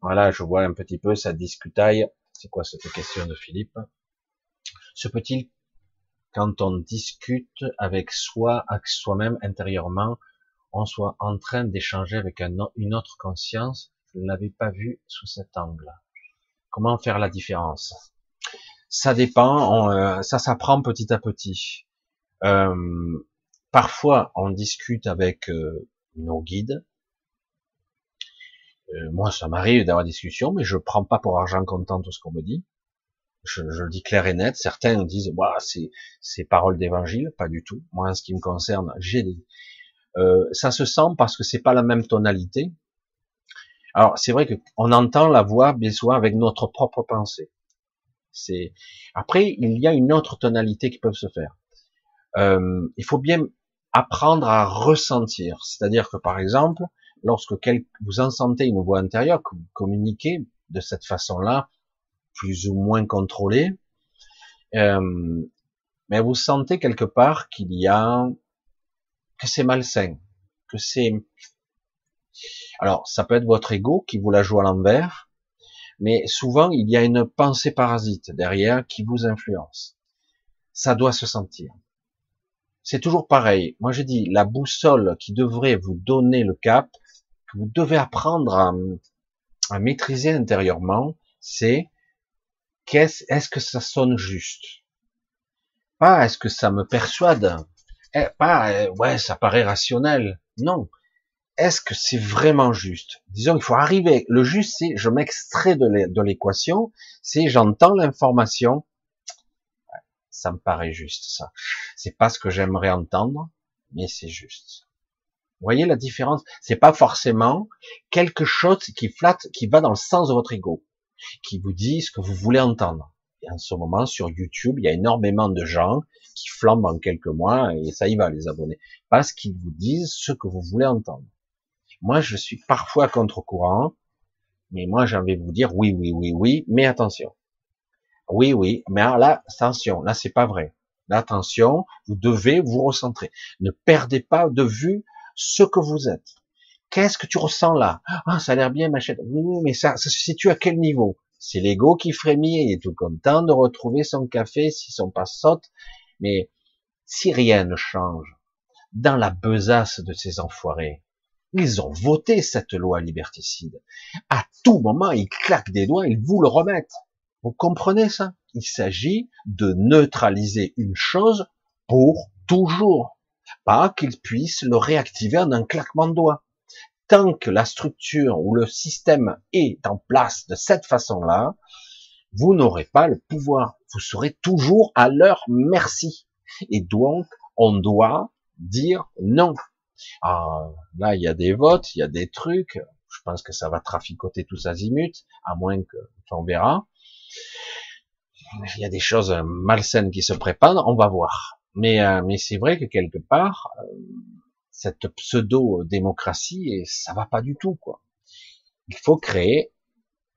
A: Voilà, je vois un petit peu ça discutaille. C'est quoi cette question de Philippe? Se peut-il, quand on discute avec soi, avec soi-même intérieurement, on soit en train d'échanger avec une autre conscience, je ne l'avais pas vu sous cet angle. Comment faire la différence? Ça dépend, euh, ça s'apprend petit à petit. Euh, parfois, on discute avec euh, nos guides, moi, ça m'arrive d'avoir des discussions, mais je prends pas pour argent comptant tout ce qu'on me dit. Je, je, le dis clair et net. Certains disent, c'est, c'est parole d'évangile, pas du tout. Moi, en ce qui me concerne, j'ai des, euh, ça se sent parce que c'est pas la même tonalité. Alors, c'est vrai que on entend la voix bien souvent avec notre propre pensée. C'est après, il y a une autre tonalité qui peut se faire. Euh, il faut bien apprendre à ressentir. C'est-à-dire que par exemple, lorsque vous en sentez une voix intérieure, que vous communiquez de cette façon-là, plus ou moins contrôlée, euh, mais vous sentez quelque part qu'il y a que c'est malsain, que c'est alors ça peut être votre ego qui vous la joue à l'envers, mais souvent il y a une pensée parasite derrière qui vous influence. Ça doit se sentir. C'est toujours pareil. Moi je dis la boussole qui devrait vous donner le cap, que vous devez apprendre à, à maîtriser intérieurement, c'est est-ce que ça sonne juste? Pas est-ce que ça me persuade? Eh, Pas eh, ouais ça paraît rationnel. Non. Est-ce que c'est vraiment juste? Disons qu'il faut arriver. Le juste c'est je m'extrais de l'équation, c'est j'entends l'information. Ça me paraît juste ça. C'est pas ce que j'aimerais entendre, mais c'est juste. Vous voyez la différence? C'est pas forcément quelque chose qui flatte, qui va dans le sens de votre ego, qui vous dit ce que vous voulez entendre. Et en ce moment, sur YouTube, il y a énormément de gens qui flambent en quelques mois, et ça y va, les abonnés, parce qu'ils vous disent ce que vous voulez entendre. Moi, je suis parfois contre-courant, mais moi, j'ai envie de vous dire oui, oui, oui, oui, mais attention. Oui, oui, mais là, attention, là, c'est pas vrai. Attention, vous devez vous recentrer. Ne perdez pas de vue ce que vous êtes. Qu'est-ce que tu ressens là? Ah, ça a l'air bien, machin. Oui, mais ça, ça se situe à quel niveau? C'est l'ego qui frémit, il est tout content de retrouver son café, si son pas saute. Mais si rien ne change, dans la besace de ces enfoirés, ils ont voté cette loi liberticide. À tout moment, ils claquent des doigts, ils vous le remettent. Vous comprenez ça? Il s'agit de neutraliser une chose pour toujours pas qu'il puisse le réactiver en un claquement de doigts. Tant que la structure ou le système est en place de cette façon-là, vous n'aurez pas le pouvoir. Vous serez toujours à leur merci. Et donc, on doit dire non. Ah, là, il y a des votes, il y a des trucs. Je pense que ça va traficoter tous azimuts, à moins que, on verra. Il y a des choses malsaines qui se préparent, on va voir. Mais, euh, mais c'est vrai que quelque part, euh, cette pseudo-démocratie, ça va pas du tout, quoi. Il faut créer,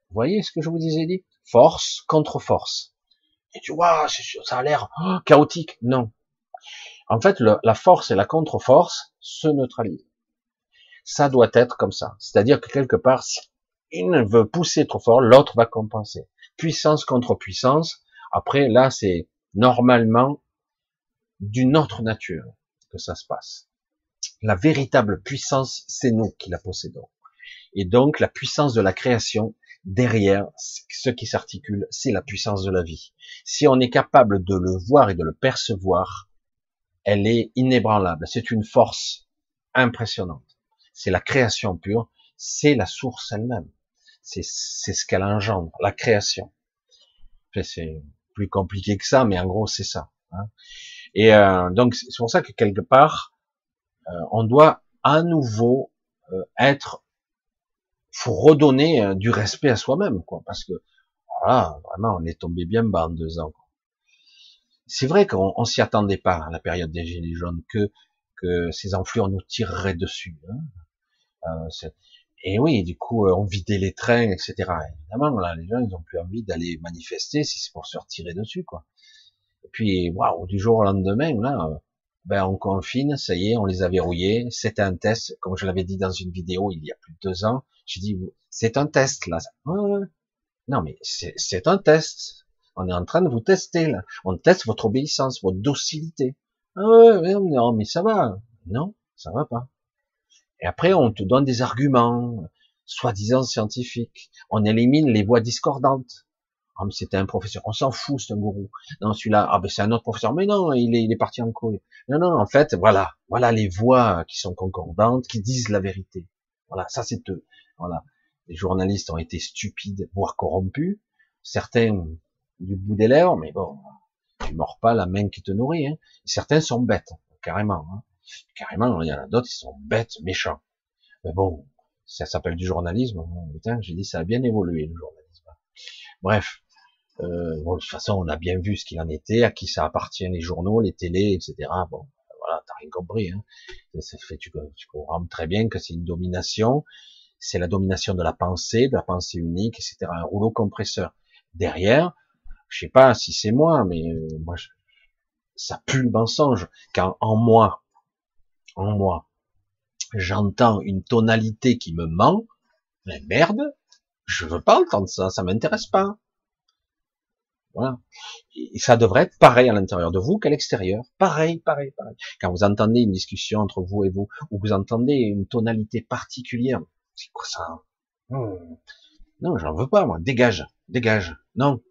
A: voyez ce que je vous disais dit Force contre force. Et tu vois, ça a l'air oh, chaotique. Non. En fait, la force et la contre-force se neutralisent. Ça doit être comme ça. C'est-à-dire que quelque part, si une veut pousser trop fort, l'autre va compenser. Puissance contre puissance. Après, là, c'est normalement d'une autre nature que ça se passe. La véritable puissance, c'est nous qui la possédons. Et donc la puissance de la création, derrière ce qui s'articule, c'est la puissance de la vie. Si on est capable de le voir et de le percevoir, elle est inébranlable. C'est une force impressionnante. C'est la création pure, c'est la source elle-même. C'est ce qu'elle engendre, la création. C'est plus compliqué que ça, mais en gros c'est ça. Hein. Et euh, donc c'est pour ça que quelque part, on doit à nouveau euh, être, faut redonner du respect à soi-même, quoi, parce que voilà, vraiment, on est tombé bien bas en deux ans. C'est vrai qu'on on, s'y attendait pas à la période des gilets jaunes que que ces enflures nous tireraient dessus. Hein. Euh, et oui, du coup, on vidait les trains, etc. Évidemment, là, les gens, ils ont plus envie d'aller manifester si c'est pour se retirer dessus, quoi. Et puis, waouh, du jour au lendemain, là, ben on confine, ça y est, on les a verrouillés. C'était un test, comme je l'avais dit dans une vidéo il y a plus de deux ans. J'ai dit, c'est un test là. non, mais c'est un test. On est en train de vous tester là. On teste votre obéissance, votre docilité. Ah non, mais ça va. Non, ça va pas. Et après, on te donne des arguments, soi-disant scientifiques. On élimine les voix discordantes. Ah, c'était un professeur. On s'en fout, c'est un gourou. Non, celui-là, ah, ben, c'est un autre professeur. Mais non, il est, parti en couille. Non, non, en fait, voilà. Voilà les voix qui sont concordantes, qui disent la vérité. Voilà, ça c'est eux. Voilà. Les journalistes ont été stupides, voire corrompus. Certains du bout des lèvres, mais bon, tu mords pas la main qui te nourrit. Hein. Certains sont bêtes, carrément. Hein. Carrément, il y en a d'autres qui sont bêtes, méchants. Mais bon, ça s'appelle du journalisme. Putain, j'ai dit ça a bien évolué le journalisme. Bref, euh, bon, de toute façon, on a bien vu ce qu'il en était, à qui ça appartient les journaux, les télés, etc. Bon, voilà, t'as rien compris. Hein. Fait, tu, comprends très bien que c'est une domination. C'est la domination de la pensée, de la pensée unique, etc. Un rouleau compresseur. Derrière, je sais pas si c'est moi, mais euh, moi, ça pue le mensonge. Quand en moi, en moi, j'entends une tonalité qui me ment, mais merde, je veux pas entendre ça, ça m'intéresse pas. Voilà. Et ça devrait être pareil à l'intérieur de vous qu'à l'extérieur. Pareil, pareil, pareil. Quand vous entendez une discussion entre vous et vous, ou vous entendez une tonalité particulière, c'est quoi ça? Hmm. Non, j'en veux pas, moi. Dégage, dégage. Non.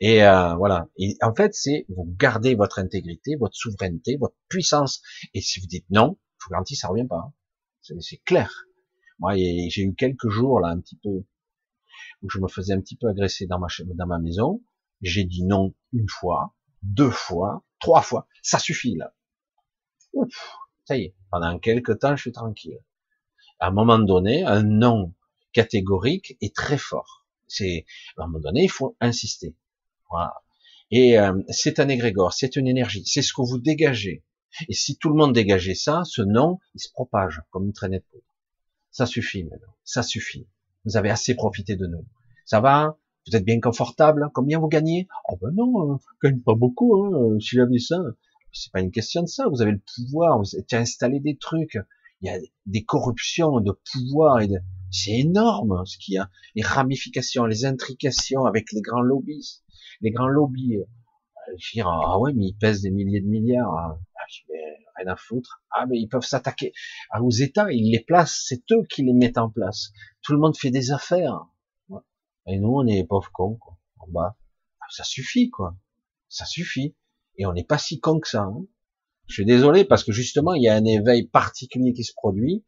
A: Et euh, voilà. Et en fait, c'est vous gardez votre intégrité, votre souveraineté, votre puissance. Et si vous dites non, je vous garantis, ça revient pas. C'est clair. Moi, j'ai eu quelques jours là, un petit peu, où je me faisais un petit peu agresser dans ma dans ma maison. J'ai dit non une fois, deux fois, trois fois. Ça suffit là. Ouf, ça y est. Pendant quelques temps, je suis tranquille. À un moment donné, un non catégorique est très fort. C'est à un moment donné, il faut insister. Et euh, c'est un égrégore, c'est une énergie, c'est ce que vous dégagez. Et si tout le monde dégageait ça, ce nom, il se propage comme une traînée de poudre. Ça suffit maintenant, ça suffit. Vous avez assez profité de nous. Ça va? Vous êtes bien confortable? Combien vous gagnez? Oh ben non, euh, je gagne pas beaucoup. Hein, si j'avais ça, c'est pas une question de ça. Vous avez le pouvoir, vous avez installé des trucs. Il y a des corruptions de pouvoir et de... c'est énorme ce qu'il y a. Les ramifications, les intrications avec les grands lobbies, les grands lobbies. Euh, je dire, ah ouais, mais ils pèsent des milliers de milliards. Hein. Ah, foutre. Ah, mais ils peuvent s'attaquer aux États, ils les placent, c'est eux qui les mettent en place. Tout le monde fait des affaires. Et nous, on est les pauvres cons, quoi, en bas. Ah, ça suffit, quoi. Ça suffit. Et on n'est pas si cons que ça. Hein. Je suis désolé parce que justement, il y a un éveil particulier qui se produit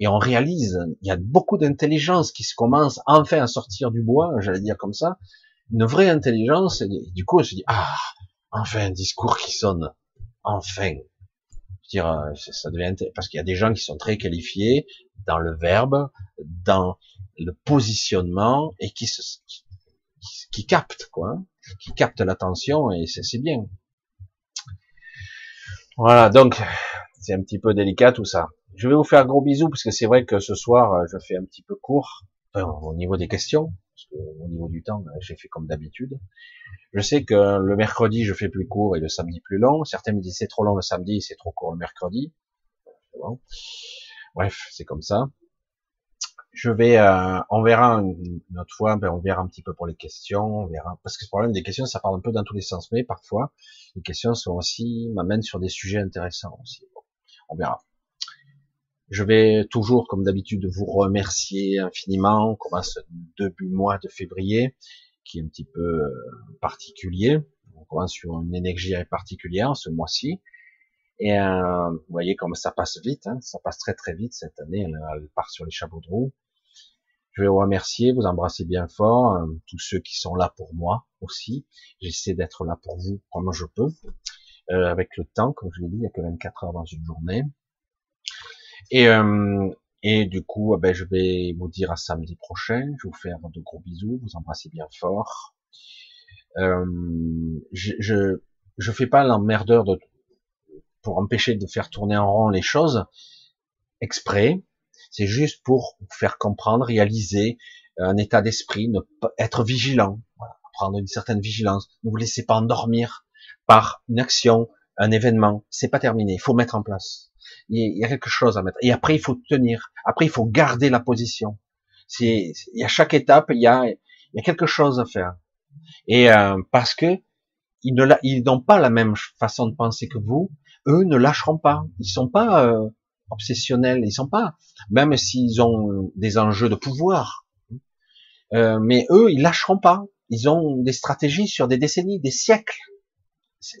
A: et on réalise, il y a beaucoup d'intelligence qui se commence enfin à sortir du bois, j'allais dire comme ça, une vraie intelligence. Et du coup, on se dit ah, enfin un discours qui sonne, enfin. Euh, ça devient parce qu'il y a des gens qui sont très qualifiés dans le verbe, dans le positionnement et qui se, qui, qui capte quoi, qui capte l'attention et c'est bien. Voilà, donc c'est un petit peu délicat tout ça. Je vais vous faire un gros bisou parce que c'est vrai que ce soir euh, je fais un petit peu court au niveau des questions, parce que au niveau du temps euh, j'ai fait comme d'habitude. Je sais que le mercredi je fais plus court et le samedi plus long. Certains me disent c'est trop long le samedi, c'est trop court le mercredi. Bref, c'est comme ça je vais, euh, on verra une, autre fois, ben on verra un petit peu pour les questions, on verra, parce que le problème des questions, ça parle un peu dans tous les sens, mais parfois, les questions sont aussi, m'amènent sur des sujets intéressants aussi. on verra. Je vais toujours, comme d'habitude, vous remercier infiniment. On commence début mois de février, qui est un petit peu euh, particulier. On commence sur une énergie particulière ce mois-ci. Et euh, vous voyez comme ça passe vite, hein, ça passe très très vite cette année, elle, part sur les chapeaux de roue. Je vais vous remercier, vous embrasser bien fort, euh, tous ceux qui sont là pour moi aussi. J'essaie d'être là pour vous comme je peux, euh, avec le temps, comme je l'ai dit, il n'y a que 24 heures dans une journée. Et, euh, et du coup, ben, je vais vous dire à samedi prochain, je vais vous faire de gros bisous, vous embrasser bien fort. je, je je fais pas l'emmerdeur de pour empêcher de faire tourner en rond les choses exprès. C'est juste pour faire comprendre, réaliser un état d'esprit, être vigilant, prendre une certaine vigilance. Ne vous laissez pas endormir par une action, un événement. C'est pas terminé. Il faut mettre en place. Il y a quelque chose à mettre. Et après, il faut tenir. Après, il faut garder la position. C'est, il y a chaque étape, il y a, y a quelque chose à faire. Et euh, parce que ils ne ils n'ont pas la même façon de penser que vous, eux ne lâcheront pas. Ils sont pas euh, obsessionnels, ils sont pas, même s'ils ont des enjeux de pouvoir. Euh, mais eux, ils lâcheront pas. Ils ont des stratégies sur des décennies, des siècles.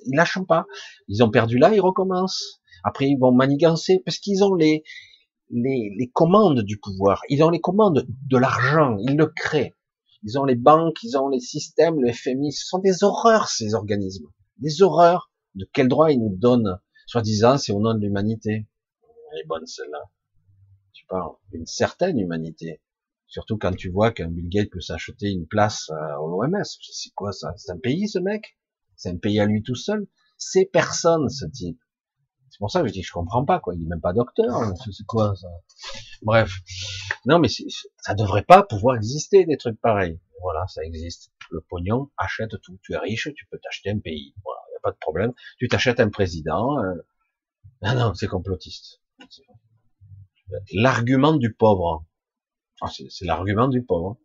A: Ils lâcheront pas. Ils ont perdu là, ils recommencent. Après, ils vont manigancer parce qu'ils ont les les, les commandes du pouvoir, ils ont les commandes de l'argent, ils le créent. Ils ont les banques, ils ont les systèmes, le FMI, ce sont des horreurs ces organismes, des horreurs. De quel droit ils nous donnent, soi-disant, c'est au nom de l'humanité. Elle est bonne celle-là. Tu parles d'une certaine humanité. Surtout quand tu vois qu'un Bill Gates peut s'acheter une place euh, au l'OMS. C'est quoi ça? C'est un pays ce mec? C'est un pays à lui tout seul C'est personne ce type. C'est pour ça que je dis je comprends pas quoi. Il est même pas docteur. Hein. C'est quoi ça? Bref. Non mais ça devrait pas pouvoir exister des trucs pareils. Voilà, ça existe. Le pognon achète tout. Tu es riche, tu peux t'acheter un pays. Voilà, y a pas de problème. Tu t'achètes un président. Euh... Ah non, c'est complotiste. L'argument du pauvre. Ah, c'est l'argument du pauvre.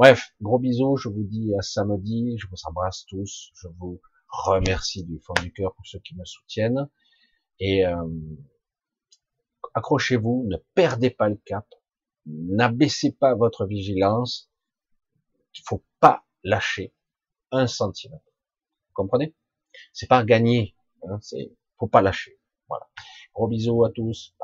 A: Bref, gros bisous, je vous dis à samedi, je vous embrasse tous, je vous remercie du fond du cœur pour ceux qui me soutiennent, et euh, accrochez-vous, ne perdez pas le cap, n'abaissez pas votre vigilance, il faut pas lâcher un centimètre. Vous comprenez? C'est pas gagner, hein, c'est faut pas lâcher. Voilà. Gros bisous à tous.